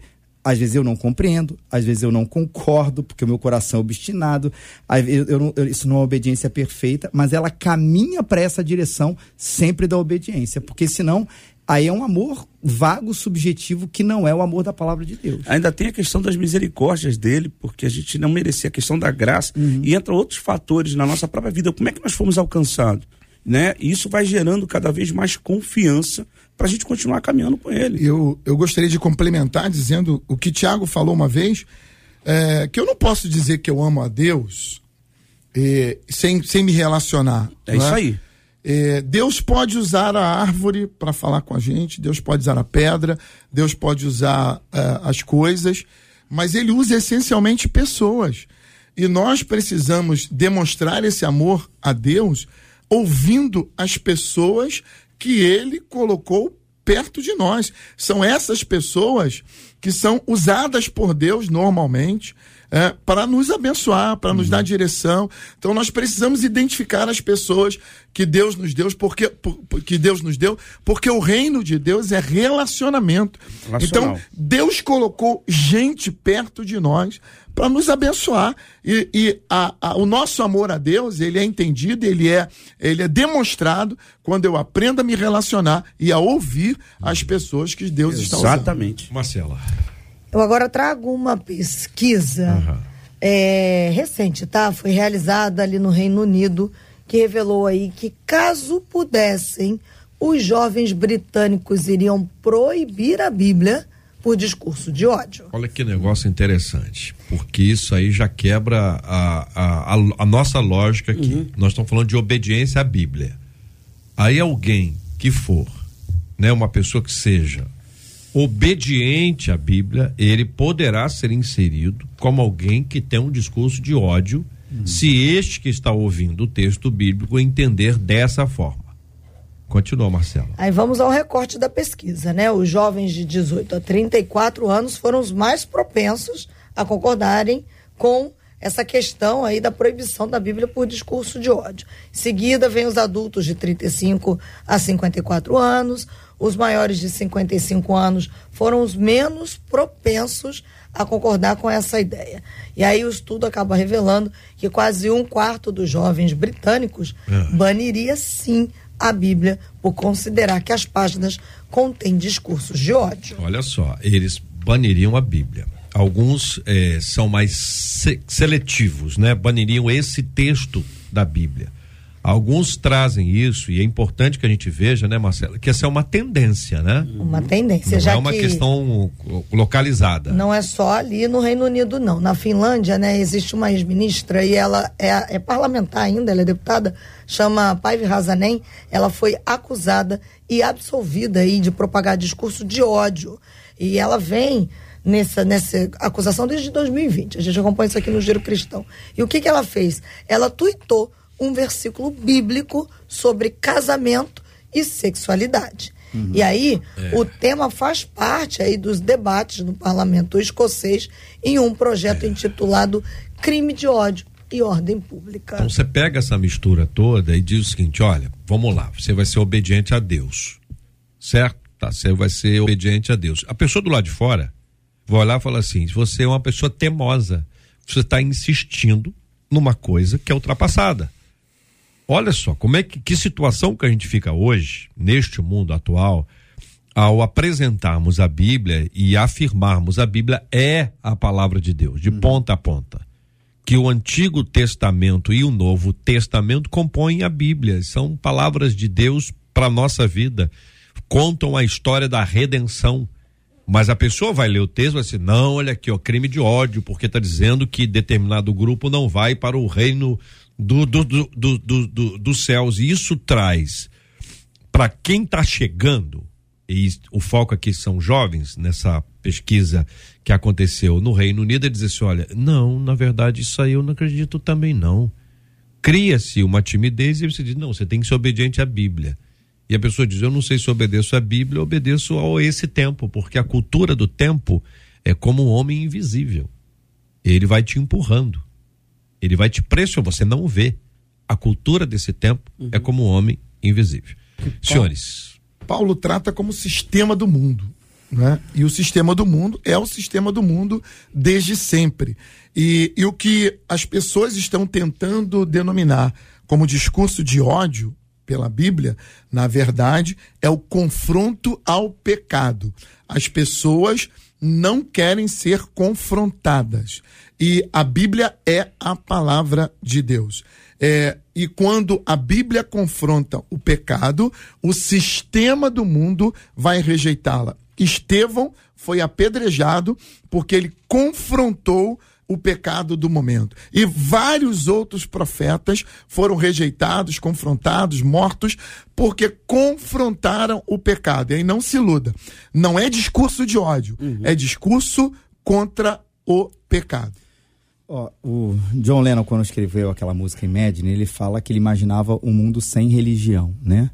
E: Às vezes eu não compreendo, às vezes eu não concordo, porque o meu coração é obstinado. Eu, eu, eu, isso não é obediência perfeita, mas ela caminha para essa direção sempre da obediência, porque senão aí é um amor vago, subjetivo, que não é o amor da palavra de Deus.
D: Ainda tem a questão das misericórdias dele, porque a gente não merecia a questão da graça, uhum. e entra outros fatores na nossa própria vida. Como é que nós fomos alcançados? Né? E isso vai gerando cada vez mais confiança para a gente continuar caminhando com ele.
B: Eu, eu gostaria de complementar dizendo o que Tiago falou uma vez, é, que eu não posso dizer que eu amo a Deus é, sem, sem me relacionar.
D: É isso é? aí.
B: Deus pode usar a árvore para falar com a gente, Deus pode usar a pedra, Deus pode usar é, as coisas, mas Ele usa essencialmente pessoas. E nós precisamos demonstrar esse amor a Deus ouvindo as pessoas que Ele colocou perto de nós. São essas pessoas que são usadas por Deus normalmente é, para nos abençoar, para uhum. nos dar direção. Então nós precisamos identificar as pessoas que Deus nos deu, porque que Deus nos deu, porque o reino de Deus é relacionamento. Então Deus colocou gente perto de nós para nos abençoar e, e a, a, o nosso amor a Deus ele é entendido, ele é ele é demonstrado quando eu aprendo a me relacionar e a ouvir as pessoas que Deus
D: Exatamente.
B: está usando.
D: Exatamente,
A: Marcela.
F: Eu agora trago uma pesquisa uhum. é, recente, tá? Foi realizada ali no Reino Unido, que revelou aí que caso pudessem, os jovens britânicos iriam proibir a Bíblia por discurso de ódio.
A: Olha que negócio interessante, porque isso aí já quebra a, a, a, a nossa lógica aqui. Uhum. Nós estamos falando de obediência à Bíblia. Aí alguém que for, né, uma pessoa que seja obediente à Bíblia, ele poderá ser inserido como alguém que tem um discurso de ódio, uhum. se este que está ouvindo o texto bíblico entender dessa forma. Continua, Marcelo.
F: Aí vamos ao recorte da pesquisa, né? Os jovens de 18 a 34 anos foram os mais propensos a concordarem com essa questão aí da proibição da Bíblia por discurso de ódio. Em seguida, vem os adultos de 35 a 54 anos, os maiores de 55 anos foram os menos propensos a concordar com essa ideia. E aí o estudo acaba revelando que quase um quarto dos jovens britânicos é. baniria sim a Bíblia por considerar que as páginas contêm discursos de ódio.
A: Olha só, eles baniriam a Bíblia. Alguns eh, são mais se seletivos, né? Baniriam esse texto da Bíblia. Alguns trazem isso e é importante que a gente veja, né, Marcela, que essa é uma tendência, né?
F: Uma tendência,
A: não
F: já
A: é uma
F: que
A: questão localizada.
F: Não é só ali no Reino Unido, não. Na Finlândia, né, existe uma ex-ministra e ela é, é, parlamentar ainda, ela é deputada, chama Paivi Razanen. Ela foi acusada e absolvida aí de propagar discurso de ódio. E ela vem nessa, nessa acusação desde 2020. A gente acompanha isso aqui no Giro Cristão. E o que, que ela fez? Ela tuitou um versículo bíblico sobre casamento e sexualidade. Uhum. E aí, é. o tema faz parte aí dos debates no parlamento escocês em um projeto é. intitulado Crime de Ódio e Ordem Pública.
A: Então você pega essa mistura toda e diz o seguinte: olha, vamos lá, você vai ser obediente a Deus. Certo? Tá, você vai ser obediente a Deus. A pessoa do lado de fora vai olhar e falar assim: você é uma pessoa temosa, você está insistindo numa coisa que é ultrapassada. Olha só, como é que, que situação que a gente fica hoje, neste mundo atual, ao apresentarmos a Bíblia e afirmarmos a Bíblia é a palavra de Deus, de uhum. ponta a ponta. Que o Antigo Testamento e o Novo Testamento compõem a Bíblia, são palavras de Deus para a nossa vida, contam a história da redenção. Mas a pessoa vai ler o texto e vai dizer: não, olha aqui, ó, crime de ódio, porque está dizendo que determinado grupo não vai para o reino do, do, do, do, do dos céus. E isso traz para quem está chegando, e o foco aqui são jovens, nessa pesquisa que aconteceu no Reino Unido, é dizer assim: olha, não, na verdade, isso aí eu não acredito também não. Cria-se uma timidez e você diz: não, você tem que ser obediente à Bíblia. E a pessoa diz: eu não sei se obedeço à Bíblia, eu obedeço a esse tempo, porque a cultura do tempo é como um homem invisível. Ele vai te empurrando. Ele vai te pressionar, você não vê. A cultura desse tempo é uhum. é como um homem invisível. Paulo, Senhores.
B: Paulo trata como sistema do mundo. Né? E o sistema do mundo é o sistema do mundo desde sempre. E, e o que as pessoas estão tentando denominar como discurso de ódio pela Bíblia, na verdade, é o confronto ao pecado. As pessoas não querem ser confrontadas. E a Bíblia é a palavra de Deus. É, e quando a Bíblia confronta o pecado, o sistema do mundo vai rejeitá-la. Estevão foi apedrejado porque ele confrontou o pecado do momento. E vários outros profetas foram rejeitados, confrontados, mortos, porque confrontaram o pecado. E aí não se iluda. Não é discurso de ódio, uhum. é discurso contra o pecado.
E: Oh, o John Lennon, quando escreveu aquela música Imagine, ele fala que ele imaginava um mundo sem religião, né?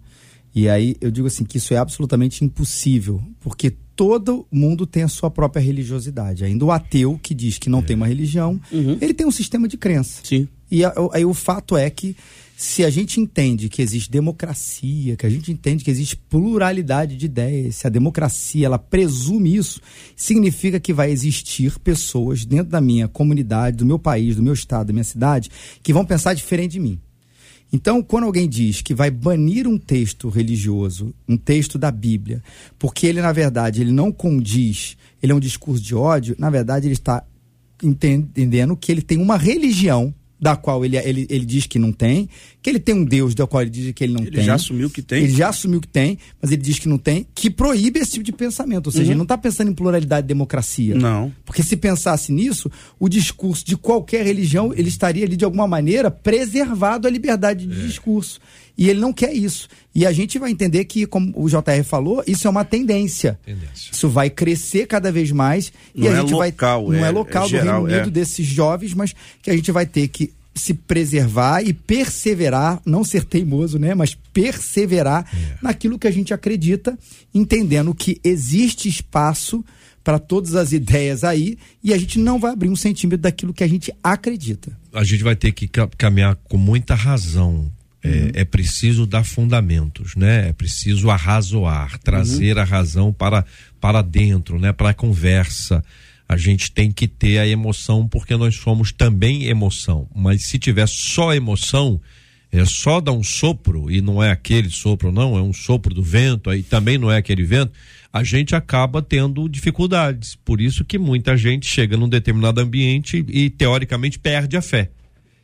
E: E aí eu digo assim que isso é absolutamente impossível, porque todo mundo tem a sua própria religiosidade. Ainda o ateu que diz que não é. tem uma religião, uhum. ele tem um sistema de crença.
D: Sim.
E: E aí o fato é que se a gente entende que existe democracia, que a gente entende que existe pluralidade de ideias, se a democracia ela presume isso, significa que vai existir pessoas dentro da minha comunidade, do meu país, do meu estado, da minha cidade, que vão pensar diferente de mim. Então, quando alguém diz que vai banir um texto religioso, um texto da Bíblia, porque ele, na verdade, ele não condiz, ele é um discurso de ódio, na verdade, ele está entendendo que ele tem uma religião da qual ele, ele, ele diz que não tem, que ele tem um Deus da qual ele diz que ele não
D: ele
E: tem.
D: Ele já assumiu que tem.
E: Ele já assumiu que tem, mas ele diz que não tem, que proíbe esse tipo de pensamento. Ou seja, uhum. ele não está pensando em pluralidade e democracia.
D: Não.
E: Porque se pensasse nisso, o discurso de qualquer religião, ele estaria ali de alguma maneira preservado a liberdade de é. discurso. E ele não quer isso. E a gente vai entender que, como o JR falou, isso é uma tendência. tendência. Isso vai crescer cada vez mais.
D: Não
E: e a
D: é
E: gente
D: local,
E: vai.
D: Não
E: é, é local
D: é geral,
E: do Reino Unido,
D: é.
E: desses jovens, mas que a gente vai ter que se preservar e perseverar, não ser teimoso, né, mas perseverar é. naquilo que a gente acredita, entendendo que existe espaço para todas as ideias aí e a gente não vai abrir um centímetro daquilo que a gente acredita.
A: A gente vai ter que caminhar com muita razão é, é, preciso dar fundamentos, né? É preciso arrazoar, trazer uhum. a razão para, para dentro, né? Para a conversa. A gente tem que ter a emoção porque nós somos também emoção. Mas se tiver só emoção, é só dar um sopro e não é aquele sopro, não, é um sopro do vento, aí também não é aquele vento, a gente acaba tendo dificuldades. Por isso que muita gente chega num determinado ambiente e, teoricamente perde a fé.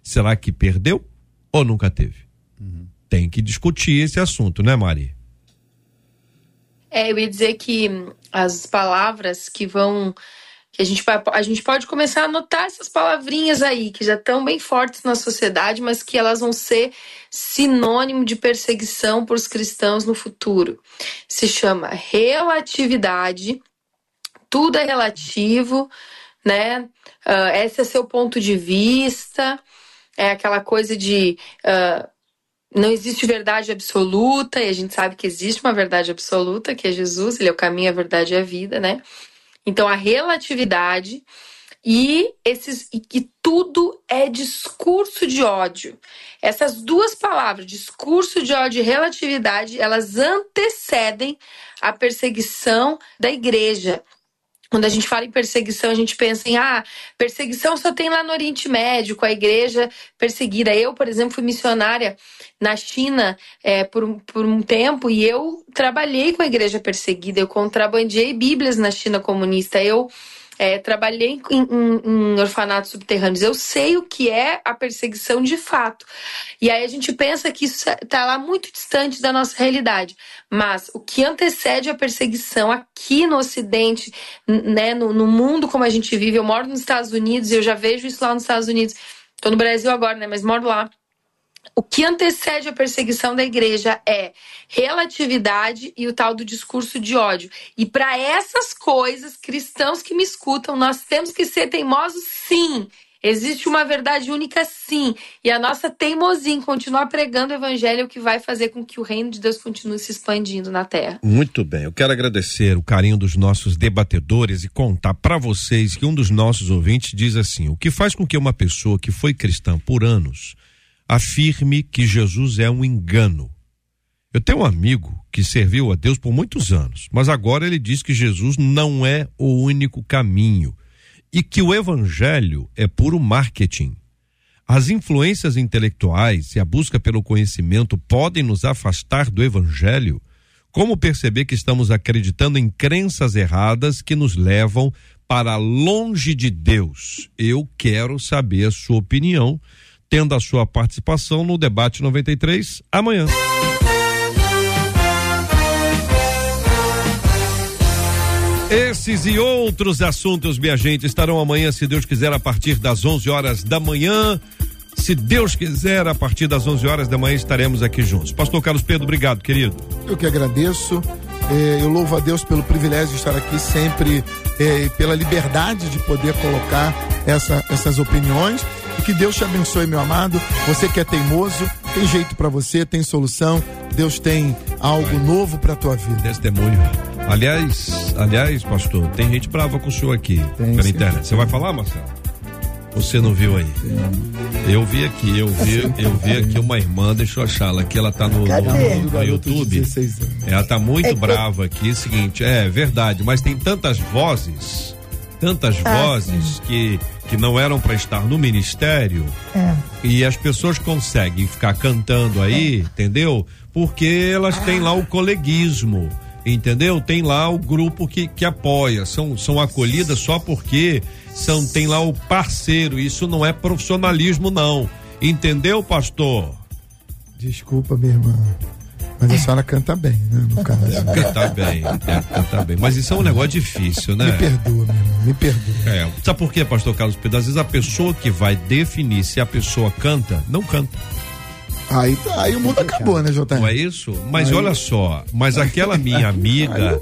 A: Será que perdeu ou nunca teve? Uhum. Tem que discutir esse assunto, né, Mari?
C: É, eu ia dizer que as palavras que vão que a gente, a gente pode começar a anotar essas palavrinhas aí, que já estão bem fortes na sociedade, mas que elas vão ser sinônimo de perseguição por os cristãos no futuro. Se chama relatividade, tudo é relativo, né? Uh, esse é seu ponto de vista, é aquela coisa de. Uh, não existe verdade absoluta, e a gente sabe que existe uma verdade absoluta, que é Jesus, ele é o caminho, a verdade e a vida, né? Então a relatividade e esses e que tudo é discurso de ódio. Essas duas palavras, discurso de ódio e relatividade, elas antecedem a perseguição da igreja. Quando a gente fala em perseguição, a gente pensa em ah, perseguição só tem lá no Oriente Médio, com a igreja perseguida. Eu, por exemplo, fui missionária na China é, por, um, por um tempo e eu trabalhei com a igreja perseguida. Eu contrabandeei Bíblias na China comunista. Eu é, trabalhei em, em, em, orfanatos subterrâneos, eu sei o que é a perseguição de fato. E aí a gente pensa que isso está lá muito distante da nossa realidade. Mas o que antecede a perseguição aqui no Ocidente, né, no, no mundo como a gente vive, eu moro nos Estados Unidos e eu já vejo isso lá nos Estados Unidos. Estou no Brasil agora, né? Mas moro lá. O que antecede a perseguição da igreja é relatividade e o tal do discurso de ódio. E para essas coisas, cristãos que me escutam, nós temos que ser teimosos, sim. Existe uma verdade única, sim. E a nossa teimosia em continuar pregando o evangelho é o que vai fazer com que o reino de Deus continue se expandindo na terra.
A: Muito bem. Eu quero agradecer o carinho dos nossos debatedores e contar para vocês que um dos nossos ouvintes diz assim: o que faz com que uma pessoa que foi cristã por anos afirme que Jesus é um engano. Eu tenho um amigo que serviu a Deus por muitos anos, mas agora ele diz que Jesus não é o único caminho e que o evangelho é puro marketing. As influências intelectuais e a busca pelo conhecimento podem nos afastar do evangelho. Como perceber que estamos acreditando em crenças erradas que nos levam para longe de Deus? Eu quero saber a sua opinião tendo a sua participação no debate 93 amanhã. Esses e outros assuntos, minha gente, estarão amanhã, se Deus quiser, a partir das 11 horas da manhã. Se Deus quiser, a partir das 11 horas da manhã estaremos aqui juntos. Pastor Carlos Pedro, obrigado, querido.
B: Eu que agradeço. Eh, eu louvo a Deus pelo privilégio de estar aqui sempre, eh, pela liberdade de poder colocar essa, essas opiniões e que Deus te abençoe, meu amado. Você que é teimoso, tem jeito para você, tem solução. Deus tem algo novo para tua vida.
A: Testemunho. Aliás, aliás, pastor, tem gente brava com o senhor aqui tem, pela sim. internet. Você vai falar, Marcelo? Você não viu aí? Eu vi aqui, eu vi, eu vi aqui uma irmã, deixa eu achá-la, que ela tá no, no, no YouTube. Ela tá muito é brava aqui, seguinte, é verdade, mas tem tantas vozes, tantas ah, vozes sim. que que não eram para estar no ministério é. e as pessoas conseguem ficar cantando aí, é. entendeu? Porque elas têm lá o coleguismo, entendeu? Tem lá o grupo que, que apoia, são, são acolhidas só porque são tem lá o parceiro. Isso não é profissionalismo, não. Entendeu, pastor?
B: Desculpa, minha irmã. Mas a senhora canta bem, né? No caso.
A: Canta bem, canta bem. Mas isso é um negócio difícil, né?
B: Me perdoa, meu irmão, me perdoa.
A: É. Sabe por quê, pastor Carlos Pedro? Às vezes a pessoa que vai definir se a pessoa canta, não canta.
B: Aí, tá, aí o mundo acabou, né, Jota?
A: Não é isso? Mas aí... olha só, mas aquela minha *laughs* amiga,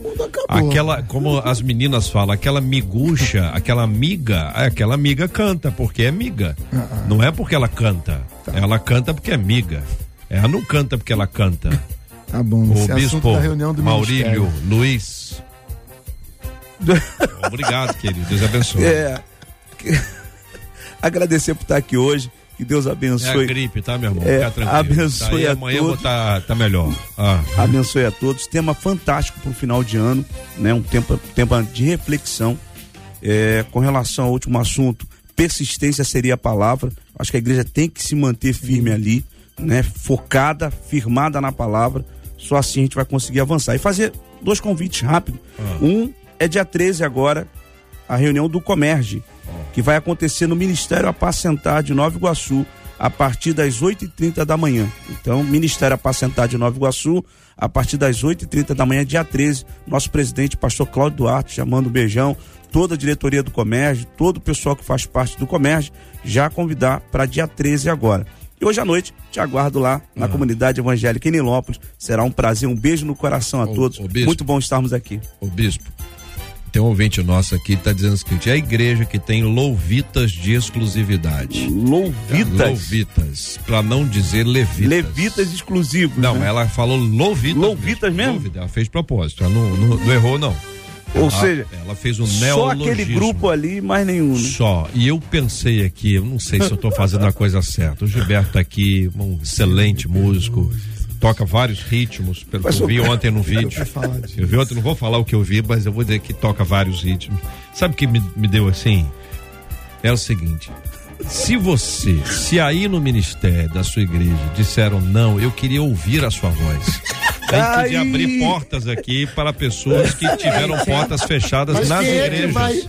A: aquela, como as meninas falam, aquela miguxa, aquela amiga, aquela amiga canta, porque é amiga. Uh -uh. Não é porque ela canta. Tá. Ela canta porque é amiga. Ela não canta porque ela canta.
B: Tá bom,
A: o bispo da reunião do Maurílio Ministério. Luiz. *laughs* Obrigado, querido. Deus abençoe. É. *laughs*
D: Agradecer por estar aqui hoje. Que Deus abençoe.
A: É a gripe, tá, meu irmão? É,
D: abençoe tá? a
A: amanhã
D: todos.
A: vou tá, tá melhor. Ah.
D: Abençoe a todos. Tema fantástico para o final de ano, né? Um tempo, tempo de reflexão. É, com relação ao último assunto, persistência seria a palavra. Acho que a igreja tem que se manter firme ali, né? Focada, firmada na palavra só assim a gente vai conseguir avançar. E fazer dois convites rápidos. Ah. Um é dia 13 agora, a reunião do Comerge, ah. que vai acontecer no Ministério Apacentar de Nova Iguaçu, a partir das 8h30 da manhã. Então, Ministério Apacentar de Nova Iguaçu, a partir das 8h30 da manhã, dia 13, nosso presidente, pastor Cláudio Duarte, chamando um beijão, toda a diretoria do comércio, todo o pessoal que faz parte do comércio, já convidar para dia 13 agora. E hoje à noite te aguardo lá na uhum. comunidade evangélica em Nilópolis. Será um prazer, um beijo no coração a o, todos. O Muito bom estarmos aqui.
A: O bispo, tem um ouvinte nosso aqui que está dizendo o seguinte: é a igreja que tem louvitas de exclusividade.
D: Louvitas?
A: Louvitas, para não dizer levitas.
D: Levitas exclusivos.
A: Não, né? ela falou louvitas.
D: Louvitas mesmo? mesmo?
A: Ela fez propósito, ela não, não, não errou, não.
D: Ou ela, seja,
A: ela fez um Só
D: aquele grupo ali, mais nenhum. Né?
A: Só. E eu pensei aqui, eu não sei se eu estou fazendo a coisa certa. O Gilberto tá aqui, um excelente músico, toca vários ritmos, pelo mas que eu vi ontem no vídeo. *laughs* Eu vi ontem, não vou falar o que eu vi, mas eu vou dizer que toca vários ritmos. Sabe o que me, me deu assim? É o seguinte, se você, se aí no ministério da sua igreja disseram não, eu queria ouvir a sua voz. Tem que abrir portas aqui para pessoas que tiveram portas fechadas Mas nas é igrejas. Vai...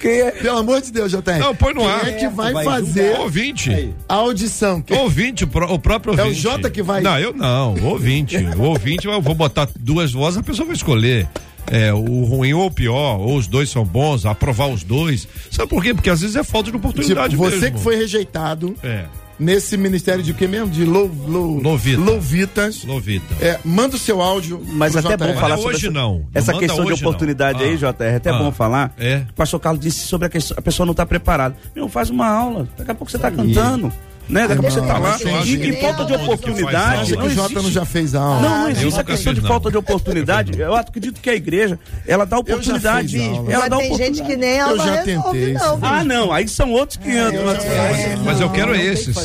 B: Quem é? Pelo amor de Deus, JR.
A: Não, põe no
B: quem
A: ar.
B: Quem é que vai, vai fazer
A: ouvinte.
B: a audição?
A: Quem... Ouvinte, o próprio ouvinte.
B: É o Jota que vai.
A: Não, eu não. Ouvinte. o ouvinte, eu vou botar duas vozes, a pessoa vai escolher é, o ruim ou o pior, ou os dois são bons, aprovar os dois. Sabe por quê? Porque às vezes é falta de oportunidade
B: tipo, você
A: mesmo.
B: que foi rejeitado. É nesse ministério de quê mesmo? De lou, lou,
A: Lovita.
B: Louvitas.
A: Lovita.
B: É, manda o seu áudio.
D: Mas até JR. bom falar sobre
A: hoje essa, não.
D: essa não questão de oportunidade aí, JR. É até ah, bom falar. É. O pastor Carlos disse sobre a questão, a pessoa não está preparada. Meu, faz uma aula. Daqui a pouco você está cantando né? Daqui a pouco você tá lá. E, e falta de oportunidade.
B: Não, o Jota não já fez a aula.
D: Não, não existe a questão de falta de oportunidade. Eu acredito que a igreja, ela dá oportunidade.
F: Ela dá tem gente que nem aula
B: Eu já tentei.
D: Ah, não. Aí são outros que andam.
A: Mas eu quero esses.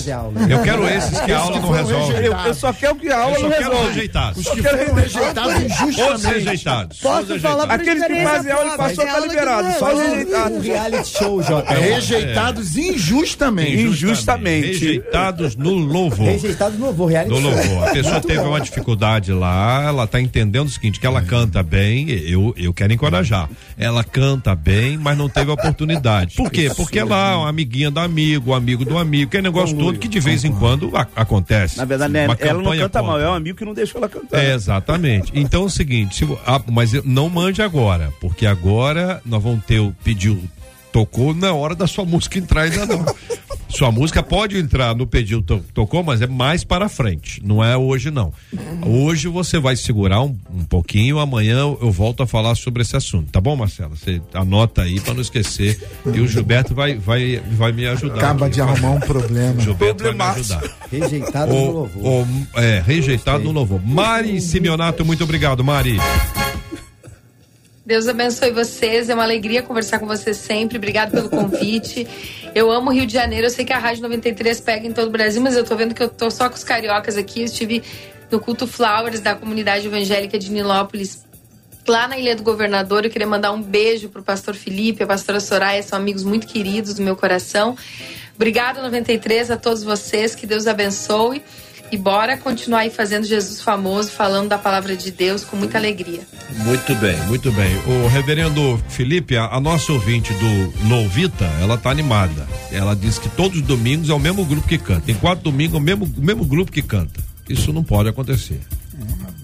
A: Eu quero esses que a aula não resolve.
D: Eu só quero que a aula não resolve.
A: rejeitados.
B: Os que foram rejeitados injustamente.
A: rejeitados.
F: Posso falar
D: Aqueles que fazem aula e passou tá liberado. Só os rejeitados.
B: reality show, Jota. Rejeitados injustamente.
D: Injustamente.
A: Rejeitados no louvor.
E: Rejeitados no louvor, reality
A: no louvor. A pessoa teve uma dificuldade lá, ela tá entendendo o seguinte, que ela canta bem, eu, eu quero encorajar. Ela canta bem, mas não teve oportunidade. Por quê? Porque ela é uma amiguinha do amigo, um amigo do amigo, que é negócio todo que de vez em quando a, acontece.
D: Na verdade, né, ela não canta contra. mal, é um amigo que não deixou ela cantar.
A: É, exatamente. Então é o seguinte, se, ah, mas não mande agora, porque agora nós vamos ter o pedido tocou na hora da sua música entrar ainda não. *laughs* sua música pode entrar no pedido to, tocou, mas é mais para frente, não é hoje não. Hoje você vai segurar um, um pouquinho, amanhã eu volto a falar sobre esse assunto, tá bom, Marcela? Você anota aí para não esquecer e o Gilberto vai vai vai me ajudar.
B: Acaba aqui, de arrumar um problema.
A: Gilberto vai me ajudar.
E: Rejeitado o, no louvor.
A: O, é, rejeitado no louvor. Mari Simeonato, muito obrigado, Mari.
C: Deus abençoe vocês. É uma alegria conversar com vocês sempre. Obrigado pelo convite. Eu amo Rio de Janeiro. Eu sei que a Rádio 93 pega em todo o Brasil, mas eu tô vendo que eu tô só com os cariocas aqui. Eu estive no culto Flowers da comunidade evangélica de Nilópolis, lá na Ilha do Governador. Eu queria mandar um beijo pro pastor Felipe, a pastora Soraya, são amigos muito queridos do meu coração. Obrigado 93 a todos vocês. Que Deus abençoe. E bora continuar aí fazendo Jesus famoso, falando da palavra de Deus com muita alegria.
A: Muito bem, muito bem. O reverendo Felipe, a, a nossa ouvinte do Novita, ela tá animada. Ela diz que todos os domingos é o mesmo grupo que canta. Em quatro domingos é o mesmo, o mesmo grupo que canta. Isso não pode acontecer.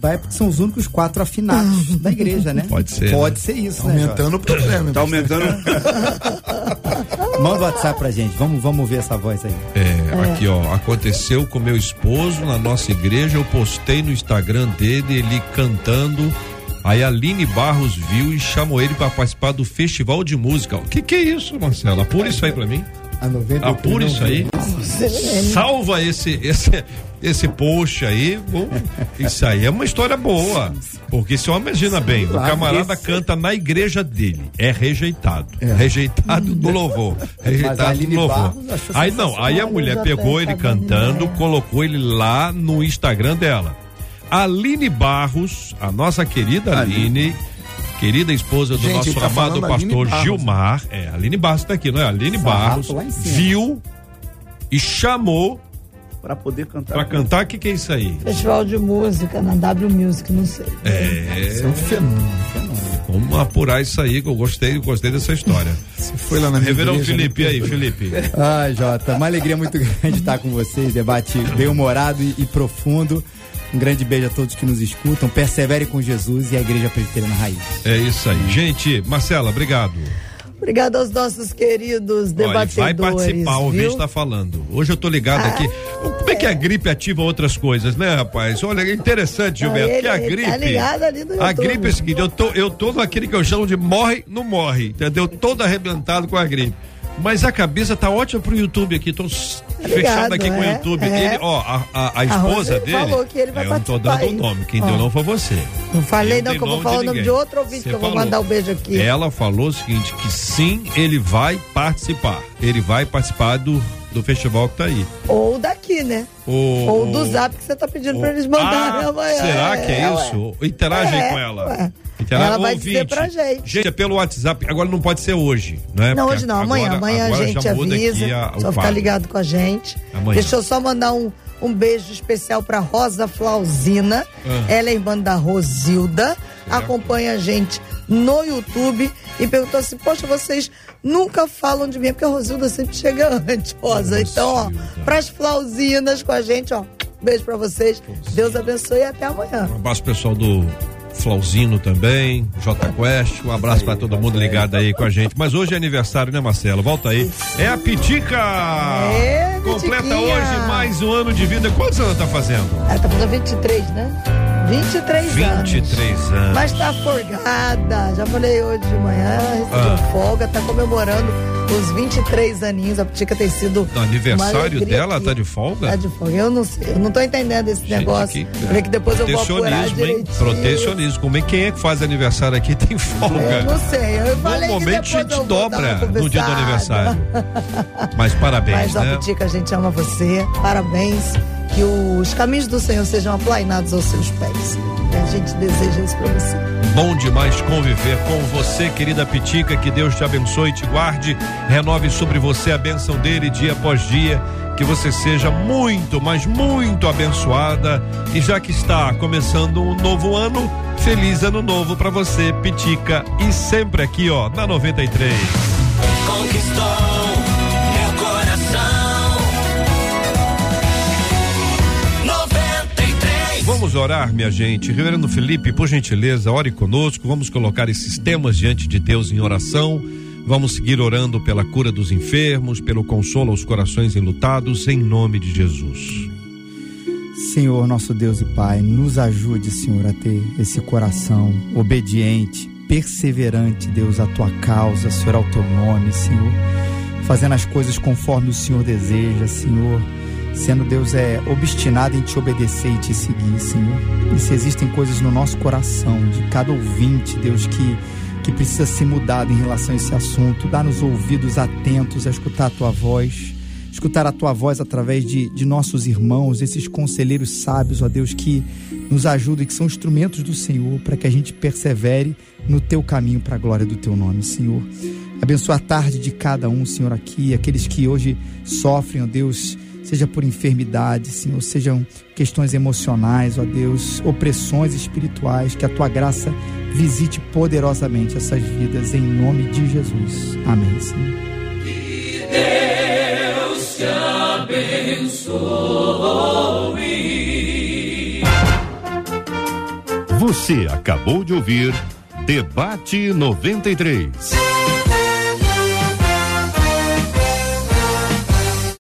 E: Vai porque são os únicos quatro afinados *laughs* da igreja, né?
A: Pode ser.
E: Pode né? ser isso,
B: tá
E: né?
B: Aumentando o problema.
D: Tá aumentando. *laughs*
E: Manda o WhatsApp pra gente. Vamos, vamos ver essa voz aí.
A: É, é, aqui ó, aconteceu com meu esposo na nossa igreja, eu postei no Instagram dele, ele cantando. Aí a Aline Barros viu e chamou ele para participar do festival de música. O que que é isso, Marcelo? Apura isso aí para mim.
B: A 90
A: Apura isso aí. Salva esse, esse, esse post aí, bom, isso aí é uma história boa. Porque se homem imagina bem, o camarada canta na igreja dele, é rejeitado. É. Rejeitado do louvor. Rejeitado do louvor. Aí não, aí a mulher pegou ele cantando, colocou ele lá no Instagram dela. Aline Barros, a nossa querida Aline, querida esposa do Gente, nosso tá amado pastor Gilmar, é, Aline Barros tá aqui, não é? Aline Barros, viu e chamou
D: para poder cantar.
A: Para cantar, o que, que é isso aí?
F: Festival de música na W Music, não sei.
A: É. Isso é um fenômeno, fenômeno. Vamos apurar isso aí, que eu gostei, gostei dessa história. *laughs*
B: Você foi lá na
A: Reverão Felipe, aí, Felipe.
E: Ai, Jota, uma alegria muito grande estar com vocês, debate bem humorado e, e profundo. Um grande beijo a todos que nos escutam. Persevere com Jesus e a Igreja Presbiteriana Raiz.
A: É isso aí. Gente, Marcela, obrigado.
F: Obrigada aos nossos queridos debatedores.
A: Olha, vai participar, o ouvinte está falando. Hoje eu tô ligado ah, aqui. Como é que a gripe ativa outras coisas, né, rapaz? Olha, é interessante, Gilberto, ah, que a gripe. Tá ligado ali no a gripe é o seguinte, eu tô, eu tô naquele que eu chamo de morre, não morre, entendeu? Todo arrebentado com a gripe. Mas a cabeça tá ótima pro YouTube aqui. Tô fechado aqui é, com o é, YouTube. É. Ele, ó, a, a, a esposa a dele.
F: Falou que ele vai eu não tô dando
A: o nome. Quem ó. deu não foi você.
F: Não falei não, que eu vou falar o nome de outro ouvinte que eu vou mandar um beijo aqui.
A: Ela falou o seguinte: que sim, ele vai participar. Ele vai participar do, do festival que tá aí.
F: Ou daqui, né? O, Ou do zap que você tá pedindo o, pra eles mandarem ah, amanhã.
A: Será que é, é isso? Interage aí com ela. Ué.
F: Então, ela vai ouvinte, dizer pra gente.
A: Gente, é pelo WhatsApp. Agora não pode ser hoje, né?
F: Não, hoje não. Amanhã. Agora, amanhã agora a gente avisa. A, só ficar ligado com a gente. Amanhã. Deixa eu só mandar um, um beijo especial pra Rosa Flauzina. Ah. Ela é irmã da Rosilda. Acompanha a gente no YouTube e perguntou assim: Poxa, vocês nunca falam de mim, porque a Rosilda sempre chega antes, Rosa. Então, ó, pras Flauzinas com a gente, ó. Beijo pra vocês. Deus abençoe e até amanhã.
A: Um abraço, pessoal do Flauzino também, J Quest, um abraço para todo mundo ligado aí com a gente. Mas hoje é aniversário, né, Marcelo? Volta aí. É a Pitica!
F: É,
A: Completa hoje mais um ano de vida. Quantos anos tá fazendo?
F: Ela tá fazendo 23, né? 23,
A: 23 anos. 23 anos.
F: Mas tá folgada. Já falei hoje de manhã, recebeu ah. folga, tá comemorando os 23 aninhos. A Pitica tem sido.
A: No aniversário dela, aqui. tá de folga?
F: Tá de folga. Eu não sei, eu não tô entendendo esse Gente, negócio. Que, Falei que depois eu vou apurar direitinho.
A: Protecionismo. Como é quem é que faz aniversário aqui tem folga? Eu
F: não sei. Eu falei
A: Normalmente
F: que
A: a gente dobra no dia do aniversário. Mas parabéns,
F: Mas, né? Mas, Pitica, a gente ama você. Parabéns que os caminhos do Senhor sejam aplainados aos seus pés. A gente deseja isso para você.
A: Bom demais conviver com você, querida Pitica. Que Deus te abençoe, te guarde, renove sobre você a bênção dele dia após dia. Que você seja muito, mas muito abençoada. E já que está começando um novo ano, feliz ano novo para você, Pitica. E sempre aqui, ó, na 93. Conquistou Vamos orar, minha gente. Reverendo Felipe, por gentileza, ore conosco. Vamos colocar esses temas diante de Deus em oração. Vamos seguir orando pela cura dos enfermos, pelo consolo aos corações enlutados, em nome de Jesus.
E: Senhor, nosso Deus e Pai, nos ajude, Senhor, a ter esse coração obediente, perseverante, Deus, à tua causa, Senhor, ao teu nome, Senhor. Fazendo as coisas conforme o Senhor deseja, Senhor sendo Deus é obstinado em te obedecer e te seguir, Senhor. E se existem coisas no nosso coração, de cada ouvinte, Deus, que, que precisa ser mudado em relação a esse assunto, dá-nos ouvidos atentos a escutar a tua voz, escutar a tua voz através de, de nossos irmãos, esses conselheiros sábios, ó Deus, que nos ajudam e que são instrumentos do Senhor para que a gente persevere no teu caminho para a glória do teu nome, Senhor. Abençoa a tarde de cada um, Senhor, aqui, aqueles que hoje sofrem, ó Deus seja por enfermidade, Senhor, sejam questões emocionais, ó Deus, opressões espirituais, que a tua graça visite poderosamente essas vidas, em nome de Jesus. Amém, Senhor.
G: Que Deus te abençoe. Você acabou de ouvir Debate 93.